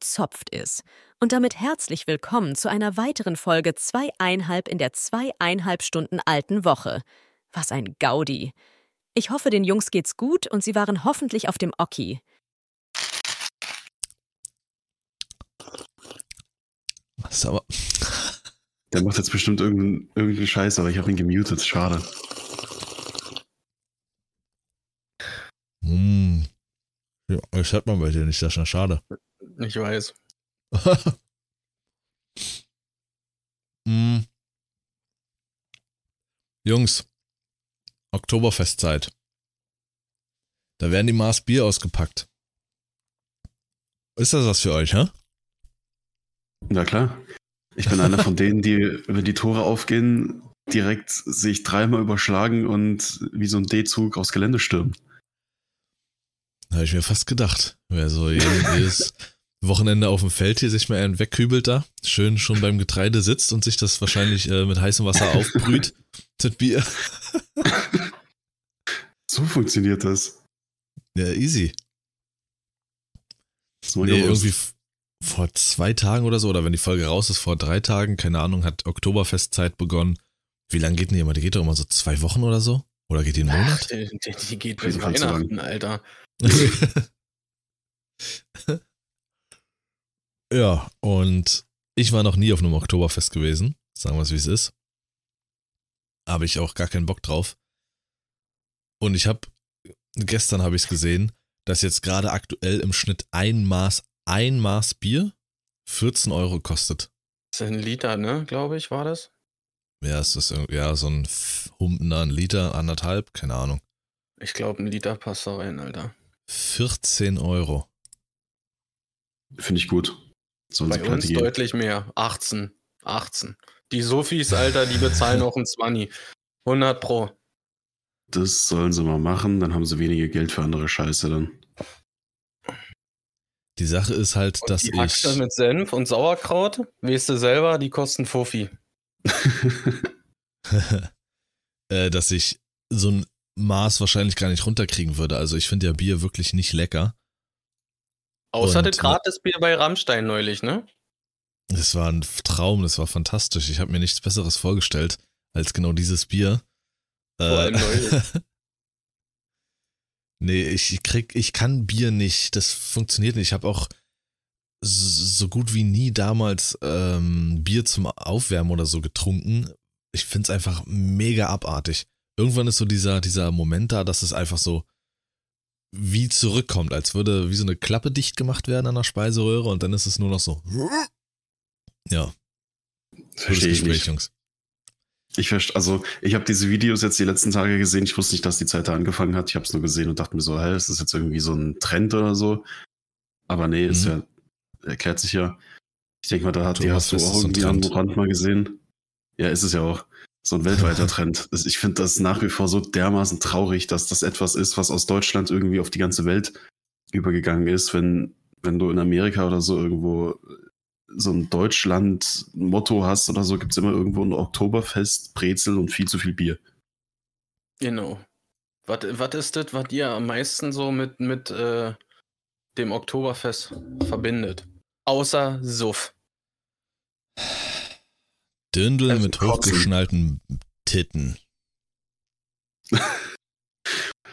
Zopft es. Und damit herzlich willkommen zu einer weiteren Folge zweieinhalb in der zweieinhalb Stunden alten Woche. Was ein Gaudi. Ich hoffe, den Jungs geht's gut und sie waren hoffentlich auf dem Oki. Das ist aber. Der macht jetzt bestimmt irgendeinen irgendeinen Scheiß, aber ich habe ihn gemutet. Schade. Hm. Ja, das hört man bei dir nicht, das ist ja schade. Ich weiß. hm. Jungs, Oktoberfestzeit. Da werden die Maß Bier ausgepackt. Ist das was für euch, hä? Na klar. Ich bin einer von denen, die, wenn die Tore aufgehen, direkt sich dreimal überschlagen und wie so ein D-Zug aufs Gelände stürmen. Habe ich mir fast gedacht. Wer so jedes Wochenende auf dem Feld hier sich mal einen wegkübelt da, schön schon beim Getreide sitzt und sich das wahrscheinlich äh, mit heißem Wasser aufbrüht, das Bier. So funktioniert das. Ja, easy. ich Nee, irgendwie vor zwei Tagen oder so, oder wenn die Folge raus ist, vor drei Tagen, keine Ahnung, hat Oktoberfestzeit begonnen. Wie lange geht denn die immer? Die geht doch immer so zwei Wochen oder so? Oder geht die einen Ach, Monat? die, die, die geht bis. Weihnachten, Alter. ja, und ich war noch nie auf einem Oktoberfest gewesen, sagen wir es wie es ist. Habe ich auch gar keinen Bock drauf. Und ich habe, gestern habe ich es gesehen, dass jetzt gerade aktuell im Schnitt ein Maß, ein Maß Bier 14 Euro kostet. Das ist ein Liter, ne, glaube ich, war das? Ja, ist das irgendwie, ja, so ein Humpener, ein Liter, anderthalb, keine Ahnung. Ich glaube, ein Liter passt da rein, Alter. 14 Euro. Finde ich gut. Sie Bei uns gehen. deutlich mehr. 18. 18. Die Sofis, Alter, die bezahlen auch ein 20. 100 pro. Das sollen sie mal machen, dann haben sie weniger Geld für andere Scheiße dann. Die Sache ist halt, Und dass die ich. Haxe mit Senf und Sauerkraut, weißt du selber, die kosten Fuffi. äh, dass ich so ein Maß wahrscheinlich gar nicht runterkriegen würde. Also ich finde ja Bier wirklich nicht lecker. Außer das Gratisbier bei Rammstein neulich, ne? Das war ein Traum, das war fantastisch. Ich habe mir nichts Besseres vorgestellt als genau dieses Bier. Vor allem neulich. nee, ich krieg, ich kann Bier nicht. Das funktioniert nicht. Ich habe auch so gut wie nie damals ähm, Bier zum Aufwärmen oder so getrunken. Ich finde es einfach mega abartig. Irgendwann ist so dieser, dieser Moment da, dass es einfach so wie zurückkommt, als würde wie so eine Klappe dicht gemacht werden an der Speiseröhre und dann ist es nur noch so. Ja, Verstehe ich nicht. Jungs. Ich verstehe, also ich habe diese Videos jetzt die letzten Tage gesehen. Ich wusste nicht, dass die Zeit da angefangen hat. Ich habe es nur gesehen und dachte mir so, hä, ist das jetzt irgendwie so ein Trend oder so? Aber nee, ist Mhm. ja, erklärt sich ja. Ich denke mal, da hat die hast du auch ist irgendwie am. Rand mal gesehen. Ja, ist es ja auch. So ein weltweiter Trend. Das- Ich finde das nach wie vor so dermaßen traurig, dass das etwas ist, was aus Deutschland irgendwie auf die ganze Welt übergegangen ist, wenn, wenn du in Amerika oder so irgendwo so ein Deutschland-Motto hast oder so, gibt es immer irgendwo ein Oktoberfest, Brezel und viel zu viel Bier. Genau. Was was ist das, was ihr am meisten so mit, mit äh, dem Oktoberfest verbindet? Außer Suff. Dirndl Also mit hochgeschnallten Titten.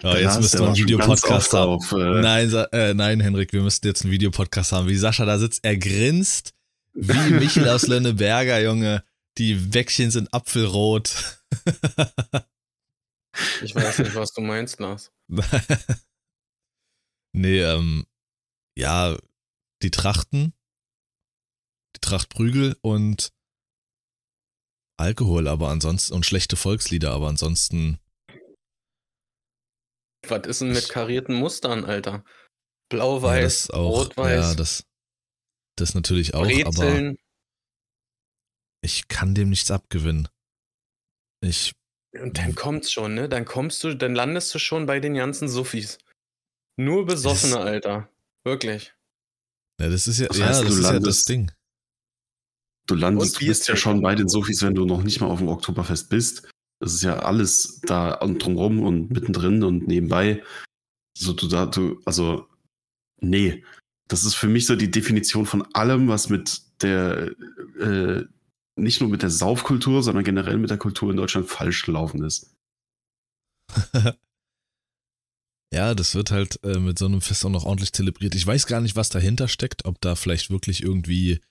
Ja, Da jetzt du ihr einen Videopodcast haben. auf, äh, Nein, äh, nein, Henrik, wir müssten jetzt einen Videopodcast haben. Wie Sascha da sitzt, er grinst wie Michel aus Lönneberger, Junge. Die Bäckchen sind apfelrot. Ich weiß nicht, was du meinst, Lars. nee, ähm, ja, die Trachten, die Trachtprügel und Alkohol, aber ansonsten, und schlechte Volkslieder, aber ansonsten, Was ist denn mit karierten Mustern, Alter? ja, Blau-Weiß, das auch, Rot-Weiß, ja, das, das natürlich auch, aber Brezeln. ich kann dem nichts abgewinnen. Ich, Und dann kommt's schon, ne? Dann kommst du, dann landest du schon bei den ganzen Suffis. Nur Besoffene, Das- Alter. Wirklich. ja, das ist ja, Das ja, heißt, das du ist ja das landest- Ding. Du landest, du bist ja schon bei den Sofis, wenn du noch nicht mal auf dem Oktoberfest bist. Das ist ja alles da und drumrum und mittendrin und nebenbei. So, du da, du, also, nee. Das ist für mich so die Definition von allem, was mit der, äh, nicht nur mit der Saufkultur, sondern generell mit der Kultur in Deutschland falsch gelaufen ist. ja, das wird halt äh, mit so einem Fest auch noch ordentlich zelebriert. Ich weiß gar nicht, was dahinter steckt, ob da vielleicht wirklich irgendwie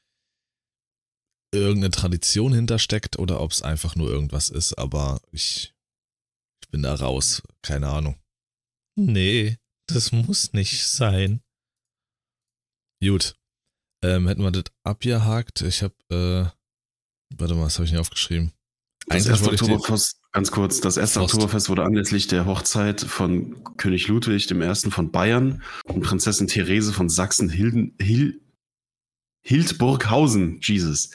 irgendeine Tradition hintersteckt oder ob es einfach nur irgendwas ist, aber ich, ich bin da raus. Keine Ahnung. Nee, das muss nicht sein. Gut. Ähm, hätten wir das abgehakt. Ich habe, äh, warte mal, was habe ich nicht aufgeschrieben? Das erste Oktoberfest, ganz kurz, das erste Frost. Oktoberfest wurde anlässlich der Hochzeit von König Ludwig I. von Bayern und Prinzessin Therese von Sachsen-Hilden, Hil, Hildburghausen, Jesus,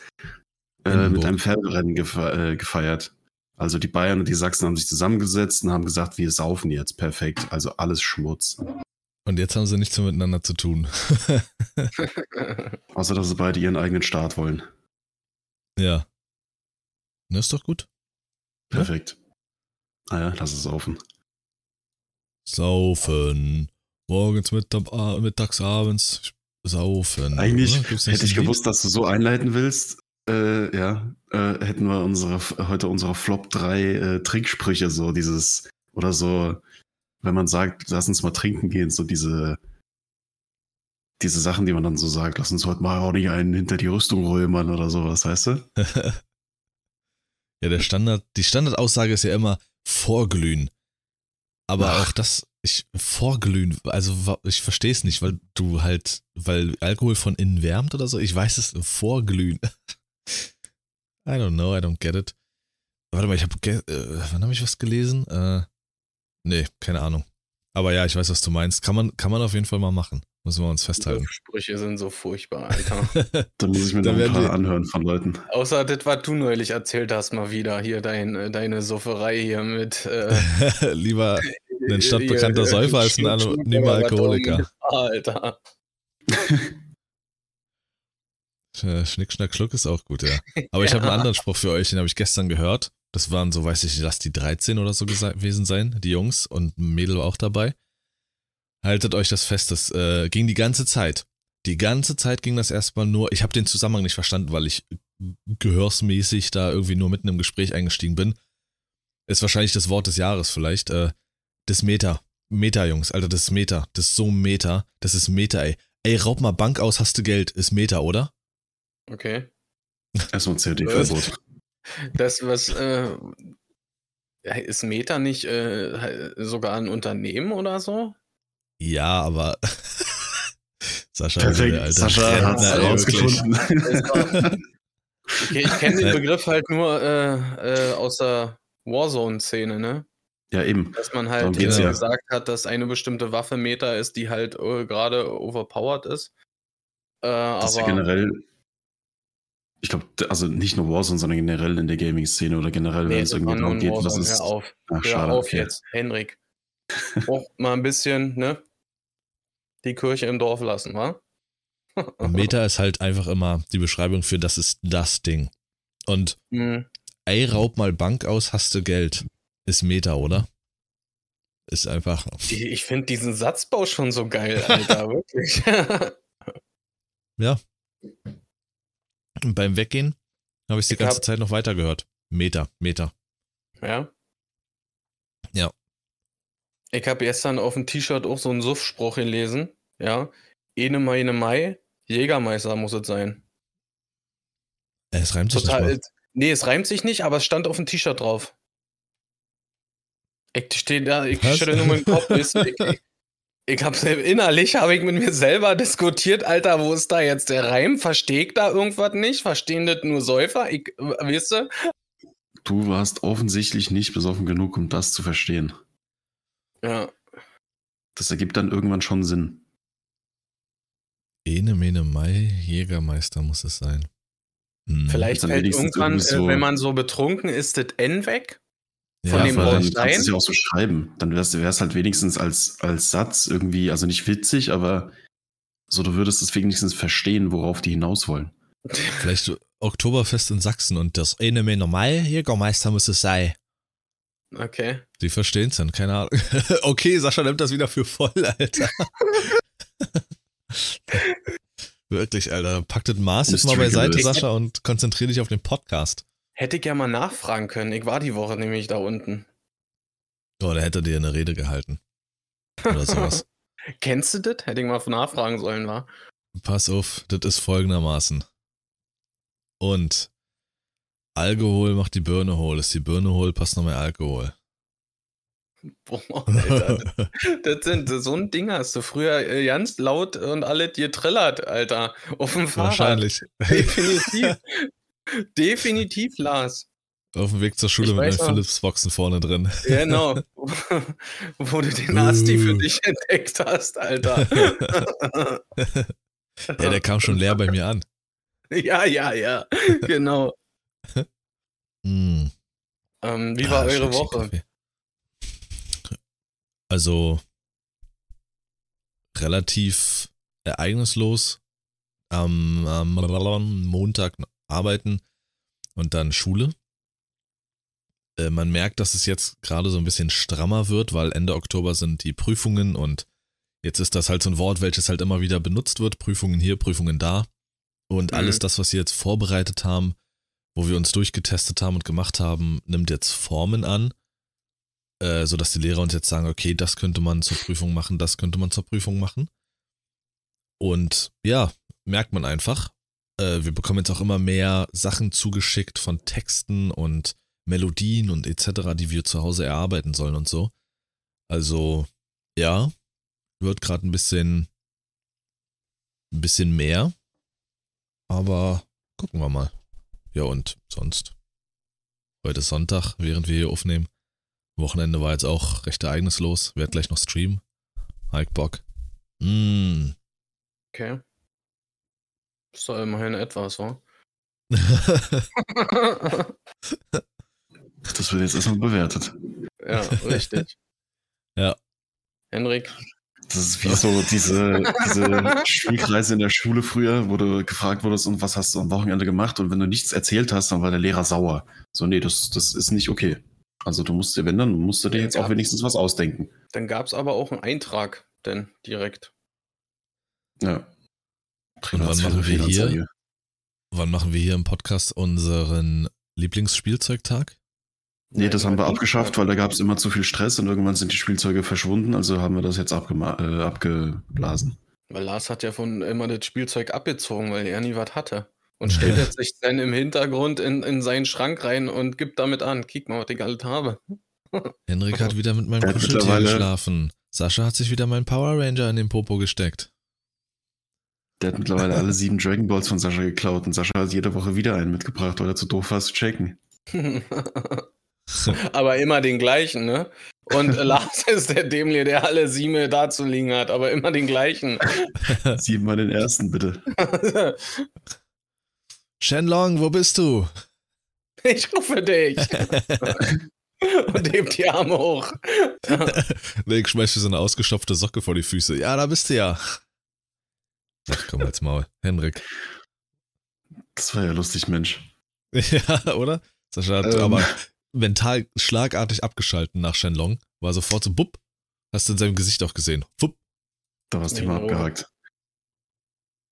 äh, mit einem Pferderennen gefe äh, gefeiert. Also die Bayern und die Sachsen haben sich zusammengesetzt und haben gesagt, wir saufen jetzt perfekt. Also alles Schmutz. Und jetzt haben sie nichts mehr miteinander zu tun. Außer, dass sie beide ihren eigenen Staat wollen. Ja. Na, ist doch gut. Perfekt. Ja? Ah ja, lass es saufen. Saufen. Morgens, mittags, abends saufen. Eigentlich hätte ich gewusst, dass du so einleiten willst. Äh, ja, äh, hätten wir unsere, heute unsere Flop 3 äh, Trinksprüche, so dieses, oder so, wenn man sagt, lass uns mal trinken gehen, so diese, diese Sachen, die man dann so sagt, lass uns heute mal auch nicht einen hinter die Rüstung römern oder sowas, weißt du? ja, der Standard, die Standardaussage ist ja immer vorglühen. Aber Ach. auch das, ich vorglühen, also ich verstehe es nicht, weil du halt, weil Alkohol von innen wärmt oder so, ich weiß es, vorglühen. I don't know, I don't get it. Warte mal, ich habe, äh, wann habe ich was gelesen? Äh, nee, keine Ahnung. Aber ja, ich weiß, was du meinst. Kann man, kann man auf jeden Fall mal machen. Müssen wir uns festhalten. Die Sprüche sind so furchtbar, Alter. Dann muss ich mir noch ein paar anhören von Leuten. Außer das, was du neulich erzählt hast, mal wieder. Hier dein, äh, deine Sufferei hier mit. Äh, Lieber ein stadtbekannter Säufer als ein anonymer Alkoholiker. Alter. Schnick, Schnack, Schluck ist auch gut, ja. Aber ich habe einen anderen Spruch für euch, den habe ich gestern gehört. Das waren so, weiß ich, lass die 13 oder so gewesen sein, die Jungs und ein Mädel war auch dabei. Haltet euch das fest, das äh, ging die ganze Zeit. Die ganze Zeit ging das erstmal nur, ich habe den Zusammenhang nicht verstanden, weil ich gehörsmäßig da irgendwie nur mitten im Gespräch eingestiegen bin. Ist wahrscheinlich das Wort des Jahres vielleicht. Äh, das Meta. Meta, Jungs, Alter, das ist Meta. Das ist so Meta. Das ist Meta, ey. Ey, raub mal Bank aus, hast du Geld. Ist Meta, oder? Okay. Erstmal COD-Verbot. Das, was, äh, ist Meta nicht äh, sogar ein Unternehmen oder so? Ja, aber Sascha, Perfekt. Alter, Sascha hat es rausgefunden. okay, ich kenne den Begriff halt nur äh, äh, aus der Warzone-Szene, ne? Ja, eben. Dass man halt ja. gesagt hat, dass eine bestimmte Waffe Meta ist, die halt äh, gerade overpowered ist. Äh, das aber, ist ja generell ich glaube, also nicht nur Warzone, sondern generell in der Gaming-Szene oder generell, nee, wenn es irgendwie darum geht, was ist. Hör auf, Ach, hör auf okay. jetzt, Henrik. Auch mal ein bisschen, ne? Die Kirche im Dorf lassen, wa? Meta ist halt einfach immer die Beschreibung für das ist das Ding. Und mhm. ey, raub mal Bank aus, hast du Geld. Ist Meta, oder? Ist einfach. Ich, ich finde diesen Satzbau schon so geil, Alter, wirklich. ja. Und beim Weggehen habe ich die ganze hab, Zeit noch weiter gehört. Meter, Meter. Ja? Ja. Ich habe gestern auf dem T-Shirt auch so einen Suff-Spruch gelesen. Ja. Ene meine Mai, Jägermeister muss es sein. Es reimt sich Total, nicht. Mal. Nee, es reimt sich nicht, aber es stand auf dem T-Shirt drauf. Ich stehe da, ich stelle nur meinen Kopf. ich, ich, ich hab's innerlich, habe ich mit mir selber diskutiert, Alter, wo ist da jetzt der Reim? Verstehe ich da irgendwas nicht? Verstehen das nur Säufer? Ich, weißt du? Du warst offensichtlich nicht besoffen genug, um das zu verstehen. Ja. Das ergibt dann irgendwann schon Sinn. Ene Mene Mai, Jägermeister muss es sein. Hm. Vielleicht fällt irgendwann, so wenn man so betrunken ist, das N weg. Von ja, dem dann kannst du es ja auch so schreiben. Dann wär's, wär's halt wenigstens als, als Satz irgendwie, also nicht witzig, aber so, du würdest es wenigstens verstehen, worauf die hinaus wollen. Vielleicht Oktoberfest in Sachsen und das eine mehr normal Jägermeister muss es sein. Okay. Die verstehen es dann, keine Ahnung. okay, Sascha nimmt das wieder für voll, Alter. Wirklich, Alter. Pack das Maß jetzt mal beiseite. Sascha, und konzentriere dich auf den Podcast. Hätte ich ja mal nachfragen können. Ich war die Woche nämlich da unten. Oh, da hätte er dir eine Rede gehalten. Oder sowas. Kennst du das? Hätte ich mal nachfragen sollen, war. Pass auf, das ist folgendermaßen. Und Alkohol macht die Birne hohl. Ist die Birne hohl, passt noch mehr Alkohol. Boah, Alter. das sind so ein Ding hast du früher äh, ganz laut und alle dir trillert, Alter. Auf dem Fahrrad. Wahrscheinlich. Definitiv. Definitiv, Lars. Auf dem Weg zur Schule Ich mit den. Philips-Boxen vorne drin. Genau. Wo du den Asti für dich entdeckt hast, Alter. Ja, der kam schon leer bei mir an. ja, ja, ja. Genau. Hm. Ähm, wie war Ah, eure Woche? Also relativ ereignislos. Am, am Montag arbeiten und dann Schule. Äh, man merkt, dass es jetzt gerade so ein bisschen strammer wird, weil Ende Oktober sind die Prüfungen und jetzt ist das halt so ein Wort, welches halt immer wieder benutzt wird. Prüfungen hier, Prüfungen da. Und Mhm. alles das, was wir jetzt vorbereitet haben, wo wir uns durchgetestet haben und gemacht haben, nimmt jetzt Formen an, äh, sodass die Lehrer uns jetzt sagen, okay, das könnte man zur Prüfung machen, das könnte man zur Prüfung machen. Und ja, merkt man einfach. Äh, wir bekommen jetzt auch immer mehr Sachen zugeschickt von Texten und Melodien und etc., die wir zu Hause erarbeiten sollen und so. Also, ja, wird gerade ein bisschen, ein bisschen mehr. Aber gucken wir mal. Ja, und sonst. Heute ist Sonntag, während wir hier aufnehmen. Wochenende war jetzt auch recht ereignislos. Werd gleich noch streamen. Hike Bock. Mm. Okay. Ist doch immerhin etwas, wa? Das wird jetzt erstmal bewertet. ja, richtig. Ja. Henrik, Das ist wie so diese, diese Spielkreise in der Schule früher, wo du gefragt wurdest, und was hast du am Wochenende gemacht? Und wenn du nichts erzählt hast, dann war der Lehrer sauer. So, nee, das, das ist nicht okay. Also du musst dir, wenn dann, musst du dir jetzt auch wenigstens was ausdenken. dann gab es aber auch einen Eintrag, denn direkt. Ja. Und wann machen wir hier? Wann machen wir hier im Podcast unseren Lieblingsspielzeugtag? Nee, das haben wir abgeschafft, weil da gab es immer zu viel Stress und irgendwann sind die Spielzeuge verschwunden, also haben wir das jetzt abgema äh, abgeblasen. Weil Lars hat ja von immer das Spielzeug abgezogen, weil er nie was hatte. Und stellt jetzt sich dann im Hintergrund in, in seinen Schrank rein und gibt damit an. Kick mal, was ich alles habe. Henrik hat wieder mit meinem Kuscheltier geschlafen. Sascha hat sich wieder meinen Power Ranger in den Popo gesteckt. Der hat mittlerweile alle sieben Dragon Balls von Sascha geklaut und Sascha hat jede Woche wieder einen mitgebracht, weil er zu doof war zu checken. aber immer den gleichen, ne? Und äh, Lars ist der Dämliche, der alle sieben dazu liegen hat, aber immer den gleichen. Siebenmal den ersten, bitte. Shenlong, wo bist du? ich rufe dich. Und hebt die Arme hoch. Nee, ich schmeiß dir so eine ausgestopfte Socke vor die Füße. Ja, da bist du ja. Ach, komm als Maul. Henrik. Das war ja lustig, Mensch. Ja, oder? Sascha hat Ähm. aber mental schlagartig abgeschalten nach Shenlong. War sofort so, bupp. Hast du in seinem Gesicht auch gesehen. Wupp. Da war das Thema oh. abgehakt.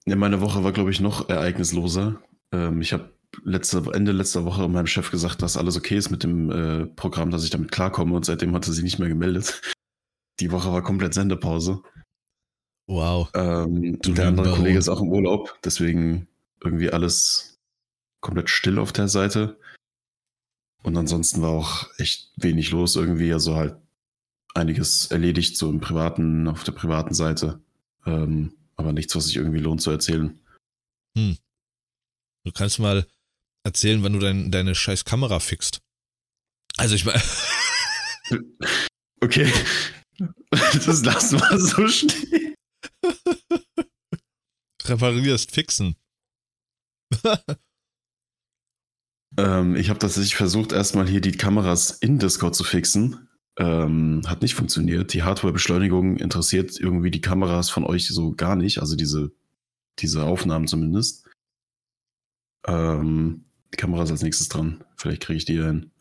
Ja, meine Woche war, glaube ich, noch ereignisloser. Ähm, ich habe letzte, Ende letzter Woche meinem Chef gesagt, dass alles okay ist mit dem äh, Programm, dass ich damit klarkomme und seitdem hat er sie nicht mehr gemeldet. Die Woche war komplett Sendepause. Wow. Ähm, Du der andere. Kollege ist auch im Urlaub, deswegen irgendwie alles komplett still auf der Seite. Und ansonsten war auch echt wenig los irgendwie, also halt einiges erledigt, so im privaten, auf der privaten Seite. Ähm, aber nichts, was sich irgendwie lohnt zu erzählen. Du kannst mal erzählen, wann du dein, deine scheiß Kamera fixt. Also ich meine, Okay. Das lassen wir so stehen. Reparierst, fixen. Ähm, ich habe tatsächlich versucht, erstmal hier die Kameras in Discord zu fixen. Ähm, hat nicht funktioniert. Die Hardware-Beschleunigung interessiert irgendwie die Kameras von euch so gar nicht, also diese, diese Aufnahmen zumindest. Ähm, die Kamera ist als nächstes dran. Vielleicht kriege ich die hin.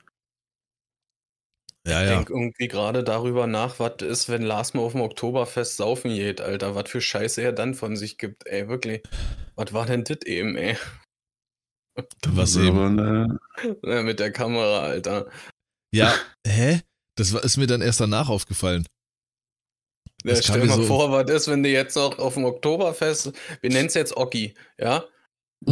Ja, Ich ja. denke irgendwie gerade darüber nach, was ist, wenn Lars mal auf dem Oktoberfest saufen geht, Alter. Was für Scheiße er dann von sich gibt, ey, wirklich. Was war denn das eben, ey? Was eben? Ja, mit der Kamera, Alter. Ja, hä? Das war, ist mir dann erst danach aufgefallen. Ja, stell mir mal so- vor, was ist, wenn du jetzt noch auf dem Oktoberfest, wir nennen es jetzt Oki, ja?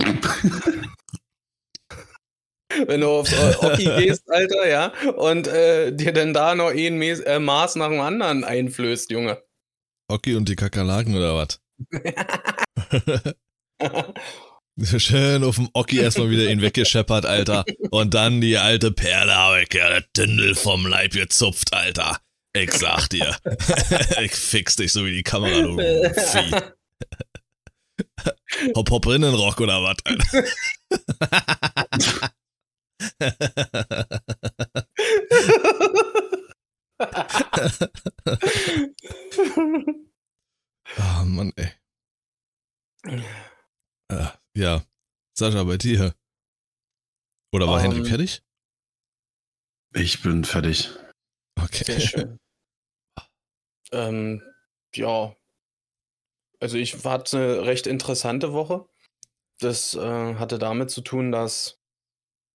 Wenn du aufs Oki gehst, Alter, ja, und äh, dir dann da noch ein Mes äh, Maß nach dem anderen einflößt, Junge. Oki und die Kakerlaken oder was? Schön auf dem Oki erstmal wieder ihn weggescheppert, Alter. Und dann die alte Perle habe ich ja der Tündel vom Leib gezupft, Alter. Ich sag dir. ich fix dich so wie die Kamera, du Vieh. Hopp, hopp, Rinnenrock oder was, Alter. Ah, Mann, ey. Äh, ja. Sascha, bei dir. Oder war Ähm, Henrik fertig? Ich bin fertig. Okay. Sehr schön. ähm, ja. Also ich hatte eine recht interessante Woche. Das äh, hatte damit zu tun, dass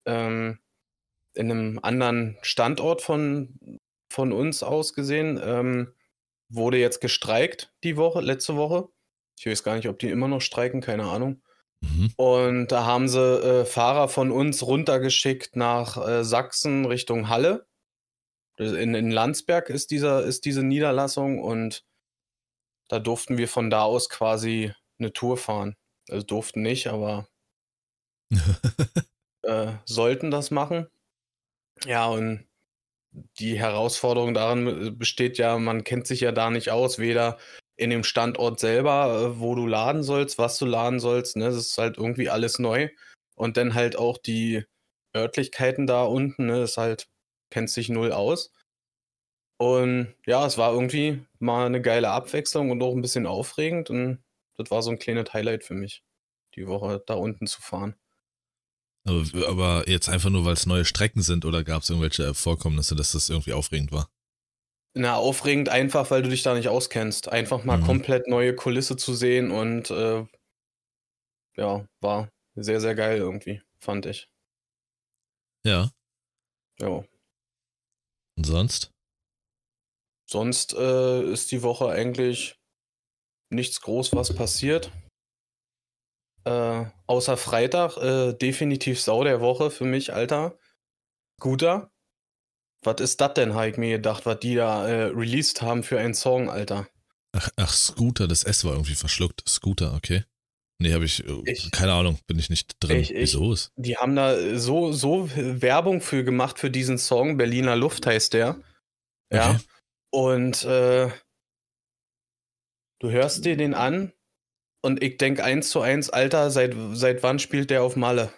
ähm, in einem anderen Standort von, von uns aus gesehen ähm, wurde jetzt gestreikt die Woche, letzte Woche. Ich weiß gar nicht, ob die immer noch streiken, keine Ahnung. Mhm. Und da haben sie äh, Fahrer von uns runtergeschickt nach äh, Sachsen Richtung Halle. In, in Landsberg ist, dieser, ist diese Niederlassung und da durften wir von da aus quasi eine Tour fahren. Also durften nicht, aber äh, sollten das machen. Ja, und die Herausforderung daran äh, besteht ja, man kennt sich ja da nicht aus, weder in dem Standort selber, äh, wo du laden sollst, was du laden sollst. Ne? Das ist halt irgendwie alles neu. Und dann halt auch die Örtlichkeiten da unten, ne? Das ist halt, kennt sich null aus. Und ja, es war irgendwie mal eine geile Abwechslung und auch ein bisschen aufregend. Und das war so ein kleines Highlight für mich, die Woche da unten zu fahren. Aber, aber jetzt einfach nur, weil es neue Strecken sind oder gab es irgendwelche Vorkommnisse, dass das irgendwie aufregend war? Na, aufregend einfach, weil du dich da nicht auskennst. Einfach mal Mhm. komplett neue Kulisse zu sehen und äh, ja, war sehr, sehr geil irgendwie, fand ich. Ja. Ja. Und sonst? Sonst äh, ist die Woche eigentlich nichts groß, was passiert. Äh, außer Freitag, äh, definitiv Sau der Woche für mich, Alter. Guter. Was ist das denn, habe ich mir gedacht, was die da äh, released haben für einen Song, Alter. Ach, ach, Scooter, das S war irgendwie verschluckt. Scooter, okay. Nee, habe ich, äh, Ich- keine Ahnung, bin ich nicht drin. Ich- ich- Wieso ist? Die haben da so, so Werbung für gemacht für diesen Song. Berliner Luft heißt der. Ja. Okay. Und äh, du hörst dir den an und ich denke eins zu eins, Alter, seit, seit wann spielt der auf Malle?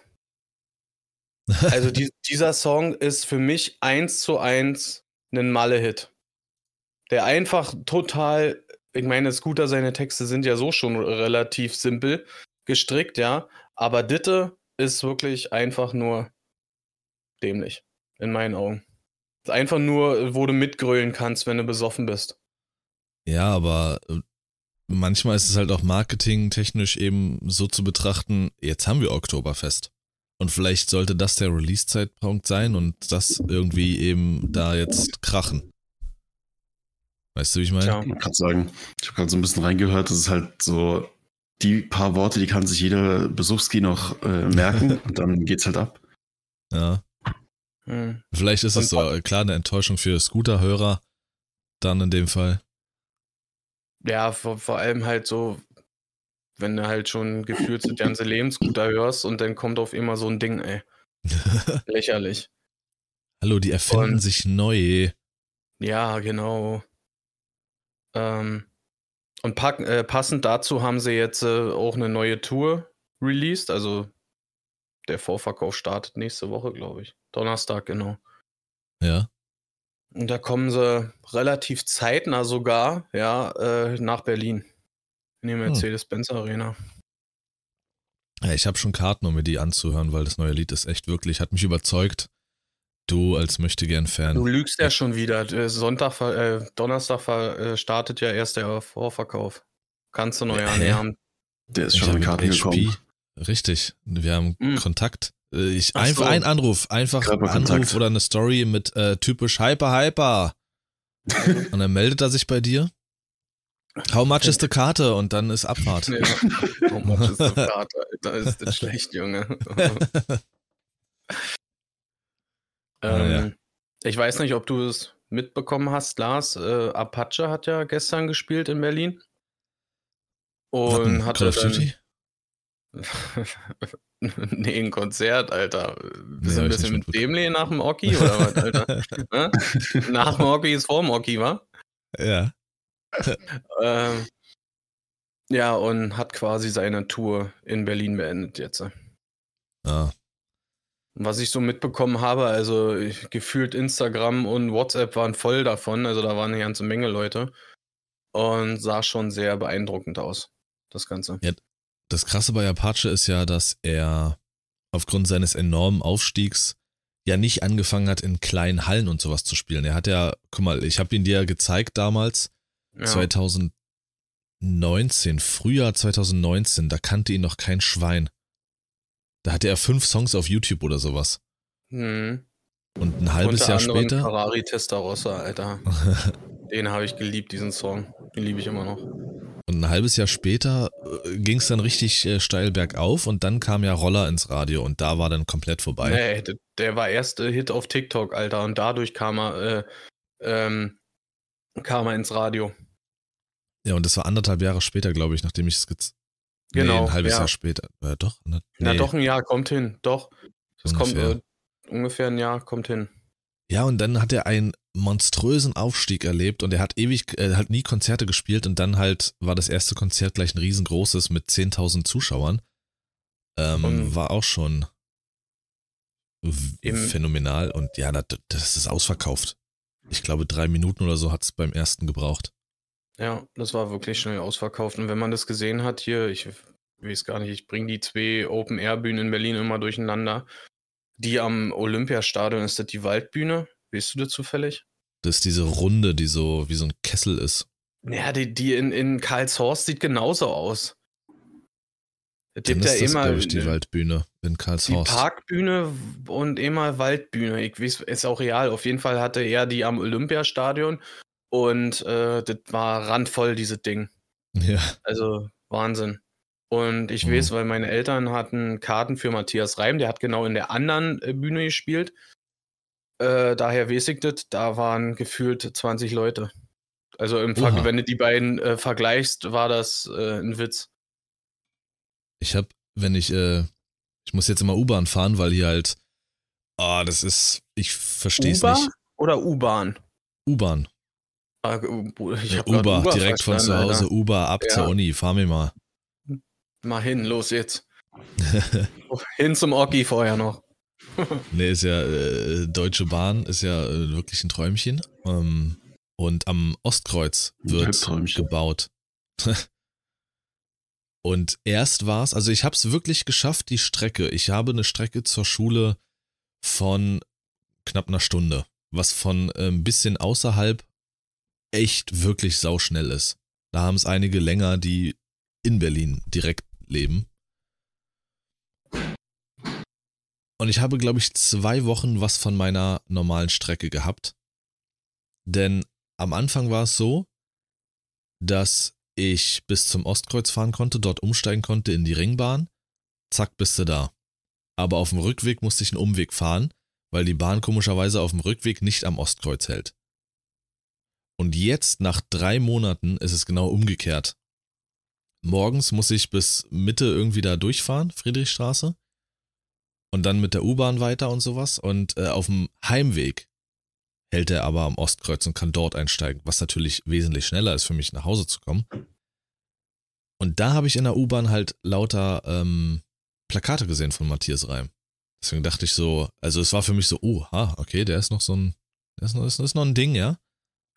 Also die, dieser Song ist für mich eins zu eins ein Malle-Hit. Der einfach total, ich meine, Scooter, seine Texte sind ja so schon relativ simpel gestrickt, ja. Aber Ditte ist wirklich einfach nur dämlich, in meinen Augen. Einfach nur, wo du mitgrölen kannst, wenn du besoffen bist. Ja, aber äh, manchmal ist es halt auch marketingtechnisch eben so zu betrachten, jetzt haben wir Oktoberfest. Und vielleicht sollte das der Release-Zeitpunkt sein und das irgendwie eben da jetzt krachen. Weißt du, wie ich meine? Tja. Ich kann sagen, ich habe gerade so ein bisschen reingehört, das ist halt so die paar Worte, die kann sich jeder Besuchski noch äh, merken und dann geht's halt ab. Ja. Hm. Vielleicht ist es so, klar, eine Enttäuschung für Scooter-Hörer dann in dem Fall. Ja, vor, vor allem halt so, wenn du halt schon gefühlt das ganze Lebensguter hörst und dann kommt auf immer so ein Ding, ey. Lächerlich. Hallo, die erfinden Und- sich neu. Ja, genau. Ähm, und pack, äh, passend dazu haben sie jetzt äh, auch eine neue Tour released. Also der Vorverkauf startet nächste Woche, glaube ich. Donnerstag, genau. Ja. Und da kommen sie relativ zeitnah sogar, ja, äh, nach Berlin. In die Mercedes-Benz Arena. Ja, ich habe schon Karten, um mir die anzuhören, weil das neue Lied ist echt wirklich, hat mich überzeugt. Du als möchte gern Fan. Du lügst ja schon wieder. Äh, Sonntag, äh, Donnerstag äh, startet ja erst der Vorverkauf. Kannst du noch ja. Der ist Ich schon in Karten gekommen. Richtig. Wir haben Mm. Kontakt. Äh, Ich, Ach einfach so. ein Anruf, einfach ein. Anruf oder eine Story mit äh, typisch Hyper Hyper. Und dann meldet er sich bei dir. How much is the Karte? Und dann ist Abfahrt. Ja. Oh, Mann, ist so hart, Alter. Ist das schlecht, Junge. ähm, Ja. Ich weiß nicht, ob du es mitbekommen hast, Lars. Äh, Apache hat ja gestern gespielt in Berlin. Und hatte dann, nee, ein Konzert, Alter. Bist du hab ein bisschen mit Dämle nach dem Oki oder was, Alter? Nach dem Oki ist vor dem Oki, wa? Ja. Ähm, ja, und hat quasi seine Tour in Berlin beendet jetzt. Ah. Was ich so mitbekommen habe, also ich, gefühlt Instagram und WhatsApp waren voll davon, also da waren eine ganze Menge Leute und sah schon sehr beeindruckend aus, das Ganze. Das Krasse bei Apache ist ja, dass er aufgrund seines enormen Aufstiegs ja nicht angefangen hat, in kleinen Hallen und sowas zu spielen. Er hat ja, guck mal, ich habe ihn dir ja gezeigt damals, Ja. 2019, Frühjahr 2019, da kannte ihn noch kein Schwein. Da hatte er fünf Songs auf YouTube oder sowas. Mhm. Und ein halbes Unter Jahr später. Ferrari Testarossa, Alter. Den habe ich geliebt, diesen Song. Den liebe ich immer noch. Und ein halbes Jahr später ging es dann richtig äh, steil bergauf und dann kam ja Roller ins Radio und da war dann komplett vorbei. Nee, der, der war erste Hit auf TikTok, Alter, und dadurch kam er, äh, ähm, kam er ins Radio. Ja, und das war anderthalb Jahre später, glaube ich, nachdem ich es gez Genau, Nee, ein halbes ja. Jahr später. Äh, doch? Ne, Na nee. doch, ein Jahr kommt hin, doch. Das kommt Ungefähr. äh, ungefähr ein Jahr kommt hin. Ja, und dann hat er einen monströsen Aufstieg erlebt und er hat ewig, er hat nie Konzerte gespielt und dann halt war das erste Konzert gleich ein riesengroßes mit 10.000 Zuschauern. Ähm, Und- war auch schon Im- phänomenal und ja, das, das ist ausverkauft. Ich glaube, drei Minuten oder so hat es beim ersten gebraucht. Ja, das war wirklich schnell ausverkauft. Und wenn man das gesehen hat hier, ich weiß gar nicht, ich bringe die zwei Open-Air-Bühnen in Berlin immer durcheinander. Die am Olympiastadion, ist das die Waldbühne? Weißt du das zufällig? Das ist diese Runde, die so wie so ein Kessel ist. Ja, die, die in, in Karlshorst sieht genauso aus. Es gibt ja immer glaube ich, die Waldbühne in die Karlshorst. Parkbühne und immer Waldbühne. Ich weiß, ist auch real. Auf jeden Fall hatte er die am Olympiastadion und äh, das war randvoll, dieses Ding. Ja. Also Wahnsinn. Und ich Mhm. weiß, weil meine Eltern hatten Karten für Matthias Reim, der hat genau in der anderen äh, Bühne gespielt. Äh, daher das, da waren gefühlt 20 Leute. Also im Ver wenn du die beiden äh, vergleichst, war das äh, ein Witz. Ich habe, wenn ich, äh, ich muss jetzt immer U-Bahn fahren, weil hier halt, ah, das ist, ich verstehe es Uber nicht. oder U-Bahn? U-Bahn. Ah, U- Ich hab grad Uber, direkt von zu Hause, Alter. Uber ab Ja. zur Uni, fahr mir mal. Mal hin, los jetzt. hin zum Oki vorher noch. nee, ist ja, äh, Deutsche Bahn ist ja äh, wirklich ein Träumchen. Ähm, und am Ostkreuz wird gebaut. und erst war es, also ich habe es wirklich geschafft, die Strecke. Ich habe eine Strecke zur Schule von knapp einer Stunde, was von äh, ein bisschen außerhalb echt wirklich sauschnell ist. Da haben es einige länger, die in Berlin direkt leben. Und ich habe, glaube ich, zwei Wochen was von meiner normalen Strecke gehabt. Denn am Anfang war es so, dass ich bis zum Ostkreuz fahren konnte, dort umsteigen konnte in die Ringbahn. Zack, bist du da. Aber auf dem Rückweg musste ich einen Umweg fahren, weil die Bahn komischerweise auf dem Rückweg nicht am Ostkreuz hält. Und jetzt, nach drei Monaten, ist es genau umgekehrt. Morgens muss ich bis Mitte irgendwie da durchfahren, Friedrichstraße. Und dann mit der U-Bahn weiter und sowas. Und äh, auf dem Heimweg hält er aber am Ostkreuz und kann dort einsteigen, was natürlich wesentlich schneller ist für mich, nach Hause zu kommen. Und da habe ich in der U-Bahn halt lauter ähm, Plakate gesehen von Matthias Reim. Deswegen dachte ich so, also es war für mich so, oh, ha, okay, der ist noch so ein, der ist noch, ist, ist noch ein Ding, ja?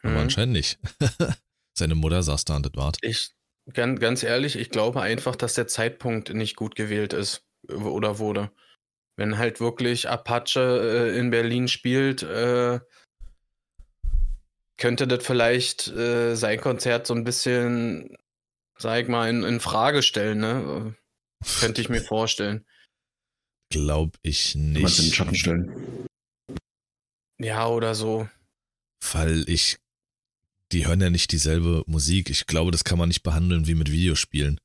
Aber Mhm. anscheinend nicht. Seine Mutter saß da und das wart. Ich, ganz, ganz ehrlich, ich glaube einfach, dass der Zeitpunkt nicht gut gewählt ist oder wurde. Wenn halt wirklich Apache äh, in Berlin spielt, äh, könnte das vielleicht äh, sein Konzert so ein bisschen, sag ich mal, in, in Frage stellen, ne? Könnte ich mir vorstellen. Glaub ich Kann man in den nicht. Schatten stellen. Ja, oder so. Weil ich. Die hören ja nicht dieselbe Musik. Ich glaube, das kann man nicht behandeln wie mit Videospielen.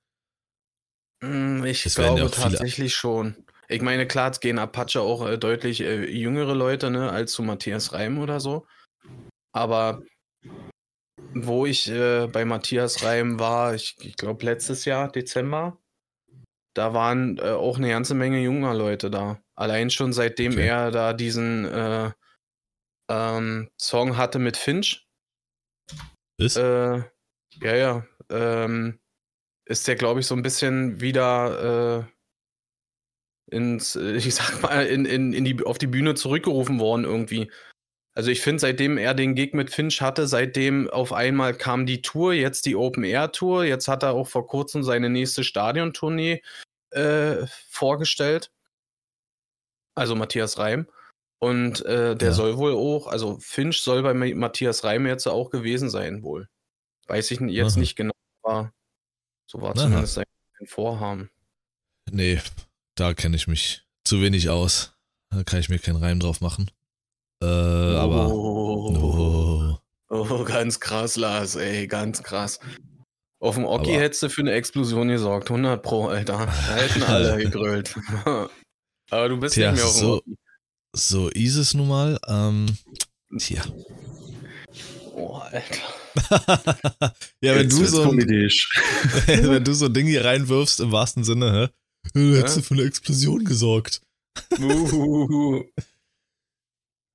Hm, Ich Es glaube ja tatsächlich schon. Ich meine, klar, es gehen Apache auch äh, deutlich äh, jüngere Leute, ne, als zu Matthias Reim oder so. Aber wo ich äh, bei Matthias Reim war, ich, ich glaube letztes Jahr, Dezember, da waren äh, auch eine ganze Menge junger Leute da. Allein schon seitdem Okay. er da diesen äh, ähm, Song hatte mit Finch. Ist? Äh, ja, ja. Ähm, ist der, glaube ich, so ein bisschen wieder äh, ins, äh, ich sag mal, in, in, in die, auf die Bühne zurückgerufen worden irgendwie. Also ich finde, seitdem er den Gig mit Finch hatte, seitdem auf einmal kam die Tour, jetzt die Open Air Tour, jetzt hat er auch vor kurzem seine nächste Stadiontournee äh, vorgestellt. Also Matthias Reim. Und äh, der Ja. soll wohl auch, also Finch soll bei Ma- Matthias Reim jetzt auch gewesen sein, wohl. Weiß ich jetzt Aha. nicht genau, aber so war Aha. zumindest sein Vorhaben. Nee, da kenne ich mich zu wenig aus. Da kann ich mir keinen Reim drauf machen. Äh, aber. Oh, Oh. oh, ganz krass, Lars, ey, ganz krass. Auf dem Oki hättest du für eine Explosion gesorgt, 100 Pro, Alter. Da hätten alle gegrölt. aber du bist Tja, nicht mehr auf dem so- Oki. So ist es nun mal. Ähm, tja. Oh, Alter. ja, wenn Jetzt du, so ein, wenn du so ein Ding hier reinwirfst, im wahrsten Sinne, hä? Du hättest Hä? du für eine Explosion gesorgt. Uhuhu.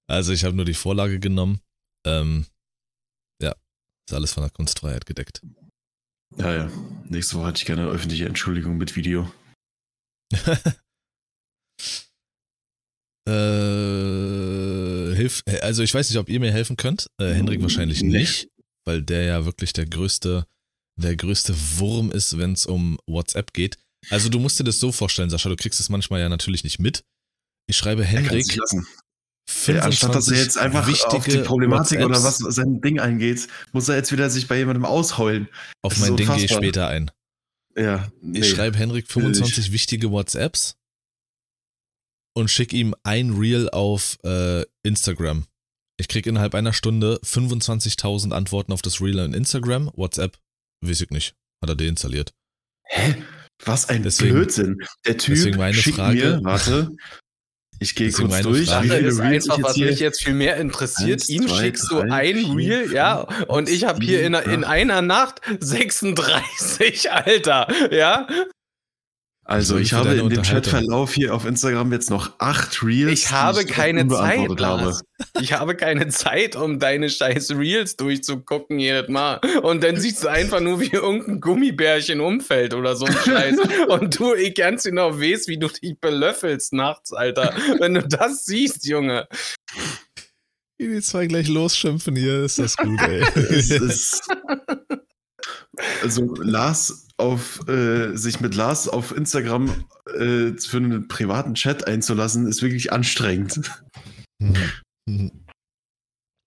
Also ich habe nur die Vorlage genommen. Ähm, ja, ist alles von der Kunstfreiheit gedeckt. Ja, ja. Nächste Woche hätte ich gerne eine öffentliche Entschuldigung mit Video. äh, hilf, also ich weiß nicht, ob ihr mir helfen könnt. Äh, Henrik wahrscheinlich Nee. nicht, weil der ja wirklich der größte, der größte Wurm ist, wenn es um WhatsApp geht. Also du musst dir das so vorstellen, Sascha, du kriegst es manchmal ja natürlich nicht mit. Ich schreibe Henrik nicht lassen. 25 Ja, anstatt dass er jetzt einfach auf die wichtige Problematik oder was sein Ding eingeht, muss er jetzt wieder sich bei jemandem ausheulen. auf das mein Ding gehe ich später ein. Ja, nee. Ich schreibe Henrik 25 wichtige WhatsApps und schicke ihm ein Reel auf äh, Instagram. Ich krieg innerhalb einer Stunde 25.000 Antworten auf das Reel in Instagram. WhatsApp, weiß ich nicht. Hat er deinstalliert. Hä? Was ein Deswegen- Blödsinn. Der Typ deswegen meine schickt Frage- mir, warte, ich gehe kurz meine durch. Frage- wie ist einfach, was jetzt mich jetzt viel mehr interessiert. Eins, Ihm zwei, schickst du ein vier, Reel, fünf, ja, und ich habe hier in, in einer Nacht 36, Alter, ja. Also ich habe in dem. Chatverlauf hier auf Instagram jetzt noch acht Reels. Ich habe die keine Zeit, habe. Ich habe keine Zeit, um deine scheiß Reels durchzugucken jedes Mal. Und dann siehst du einfach nur, wie irgendein Gummibärchen umfällt oder so ein Scheiß. Und du, ich ganz genau weiß, wie du dich belöffelst nachts, Alter. Wenn du das siehst, Junge. Wie die zwei gleich losschimpfen hier, ist das gut, ey. Es ist, also Lars auf äh, sich mit Lars auf Instagram äh, für einen privaten Chat einzulassen, ist wirklich anstrengend.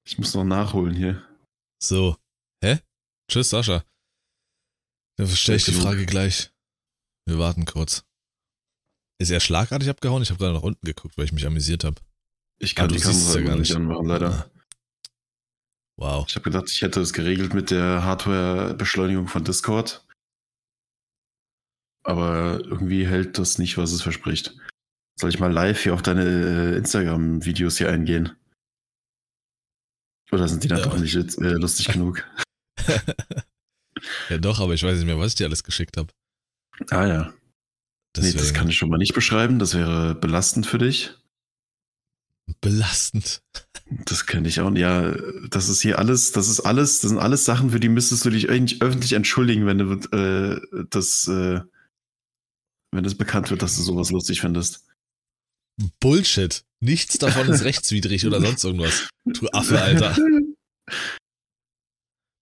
Ich muss noch nachholen hier. so. Hä? Tschüss, Sascha. Dann stelle ich die. Frage gleich. Wir warten kurz. Ist er schlagartig abgehauen? Ich habe gerade nach unten geguckt, weil ich mich amüsiert habe. Ich Ah, kann du die Kamera ja gar nicht nicht. anmachen, leider. Wow. Ich habe gedacht, ich hätte es geregelt mit der Hardware-Beschleunigung von Discord. Aber irgendwie hält das nicht, was es verspricht. Soll ich mal live hier auf deine äh, Instagram-Videos hier eingehen? Oder sind die dann Ja. doch nicht äh, lustig genug? ja, doch, aber ich weiß nicht mehr, was ich dir alles geschickt habe. Ah ja. Nee, das Deswegen kann ich schon mal nicht beschreiben. Das wäre belastend für dich. belastend. Das könnte ich auch. Ja, das ist hier alles, das ist alles, das sind alles Sachen, für die müsstest du dich eigentlich öffentlich entschuldigen, wenn du äh, das, äh, wenn es bekannt wird, dass du sowas lustig findest. Bullshit. Nichts davon ist rechtswidrig oder sonst irgendwas. Du Affe, Alter.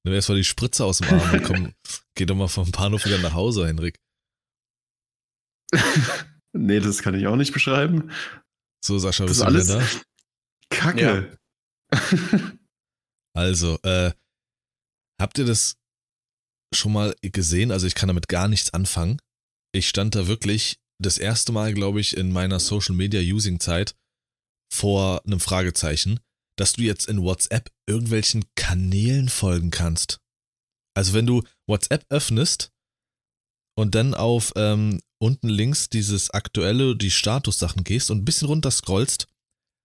Nimm erst mal die Spritze aus dem Arm und komm, geh doch mal vom Bahnhof wieder nach Hause, Henrik. Nee, das kann ich auch nicht beschreiben. So, Sascha, Das bist ist du wieder alles da? Kacke. Also, äh, habt ihr das schon mal gesehen? Also, ich kann damit gar nichts anfangen. Ich stand da wirklich das erste Mal, glaube ich, in meiner Social Media Using Zeit vor einem Fragezeichen, dass du jetzt in WhatsApp irgendwelchen Kanälen folgen kannst. Also, wenn du WhatsApp öffnest und dann auf ähm, unten links dieses aktuelle, die Statussachen gehst und ein bisschen runter scrollst,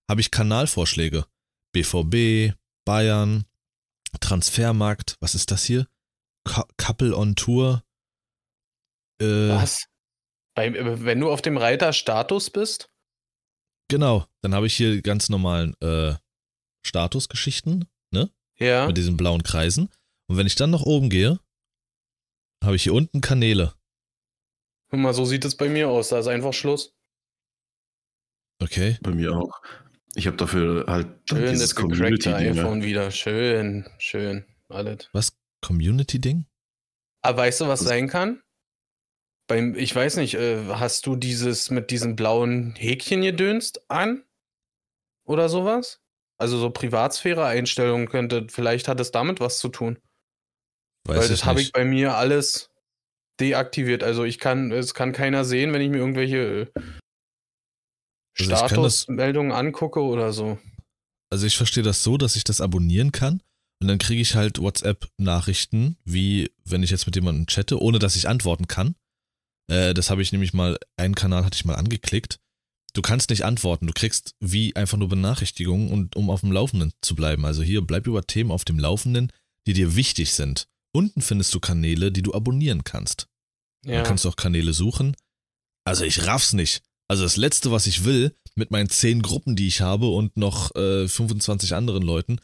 habe ich Kanalvorschläge. BVB, Bayern, Transfermarkt, was ist das hier? Cou- Couple on Tour. Äh, Was? Bei, wenn du auf dem Reiter Status bist? Genau, dann habe ich hier ganz normalen äh, Statusgeschichten, ne? Ja. Mit diesen blauen Kreisen. Und wenn ich dann nach oben gehe, habe ich hier unten Kanäle. Guck mal, so sieht es bei mir aus. Da ist einfach Schluss. Okay. Bei mir auch. Ich habe dafür halt Schön, dieses das gecrackte Community-Ding. iPhone wieder. Schön, schön. Alles. Community-Ding? Aber weißt du, was Das- sein kann? Beim, ich weiß nicht, äh, hast du dieses mit diesem blauen Häkchen gedönst an? Oder sowas? Also so Privatsphäre-Einstellungen könnte, vielleicht hat es damit was zu tun. Weiß Weil ich das habe ich bei mir alles deaktiviert. Also ich kann, es kann keiner sehen, wenn ich mir irgendwelche äh, Also Statusmeldungen angucke oder so. Also ich verstehe das so, dass ich das abonnieren kann und dann kriege ich halt WhatsApp-Nachrichten, wie wenn ich jetzt mit jemandem chatte, ohne dass ich antworten kann. Äh, das habe ich nämlich mal, einen Kanal hatte ich mal angeklickt. Du kannst nicht antworten, du kriegst wie einfach nur Benachrichtigungen und um auf dem Laufenden zu bleiben. Also hier bleib über Themen auf dem Laufenden, die dir wichtig sind. Unten findest du Kanäle, die du abonnieren kannst. Ja. Dann kannst du auch Kanäle suchen. Also ich raff's nicht. Also das Letzte, was ich will, mit meinen zehn Gruppen, die ich habe und noch äh, 25 anderen Leuten,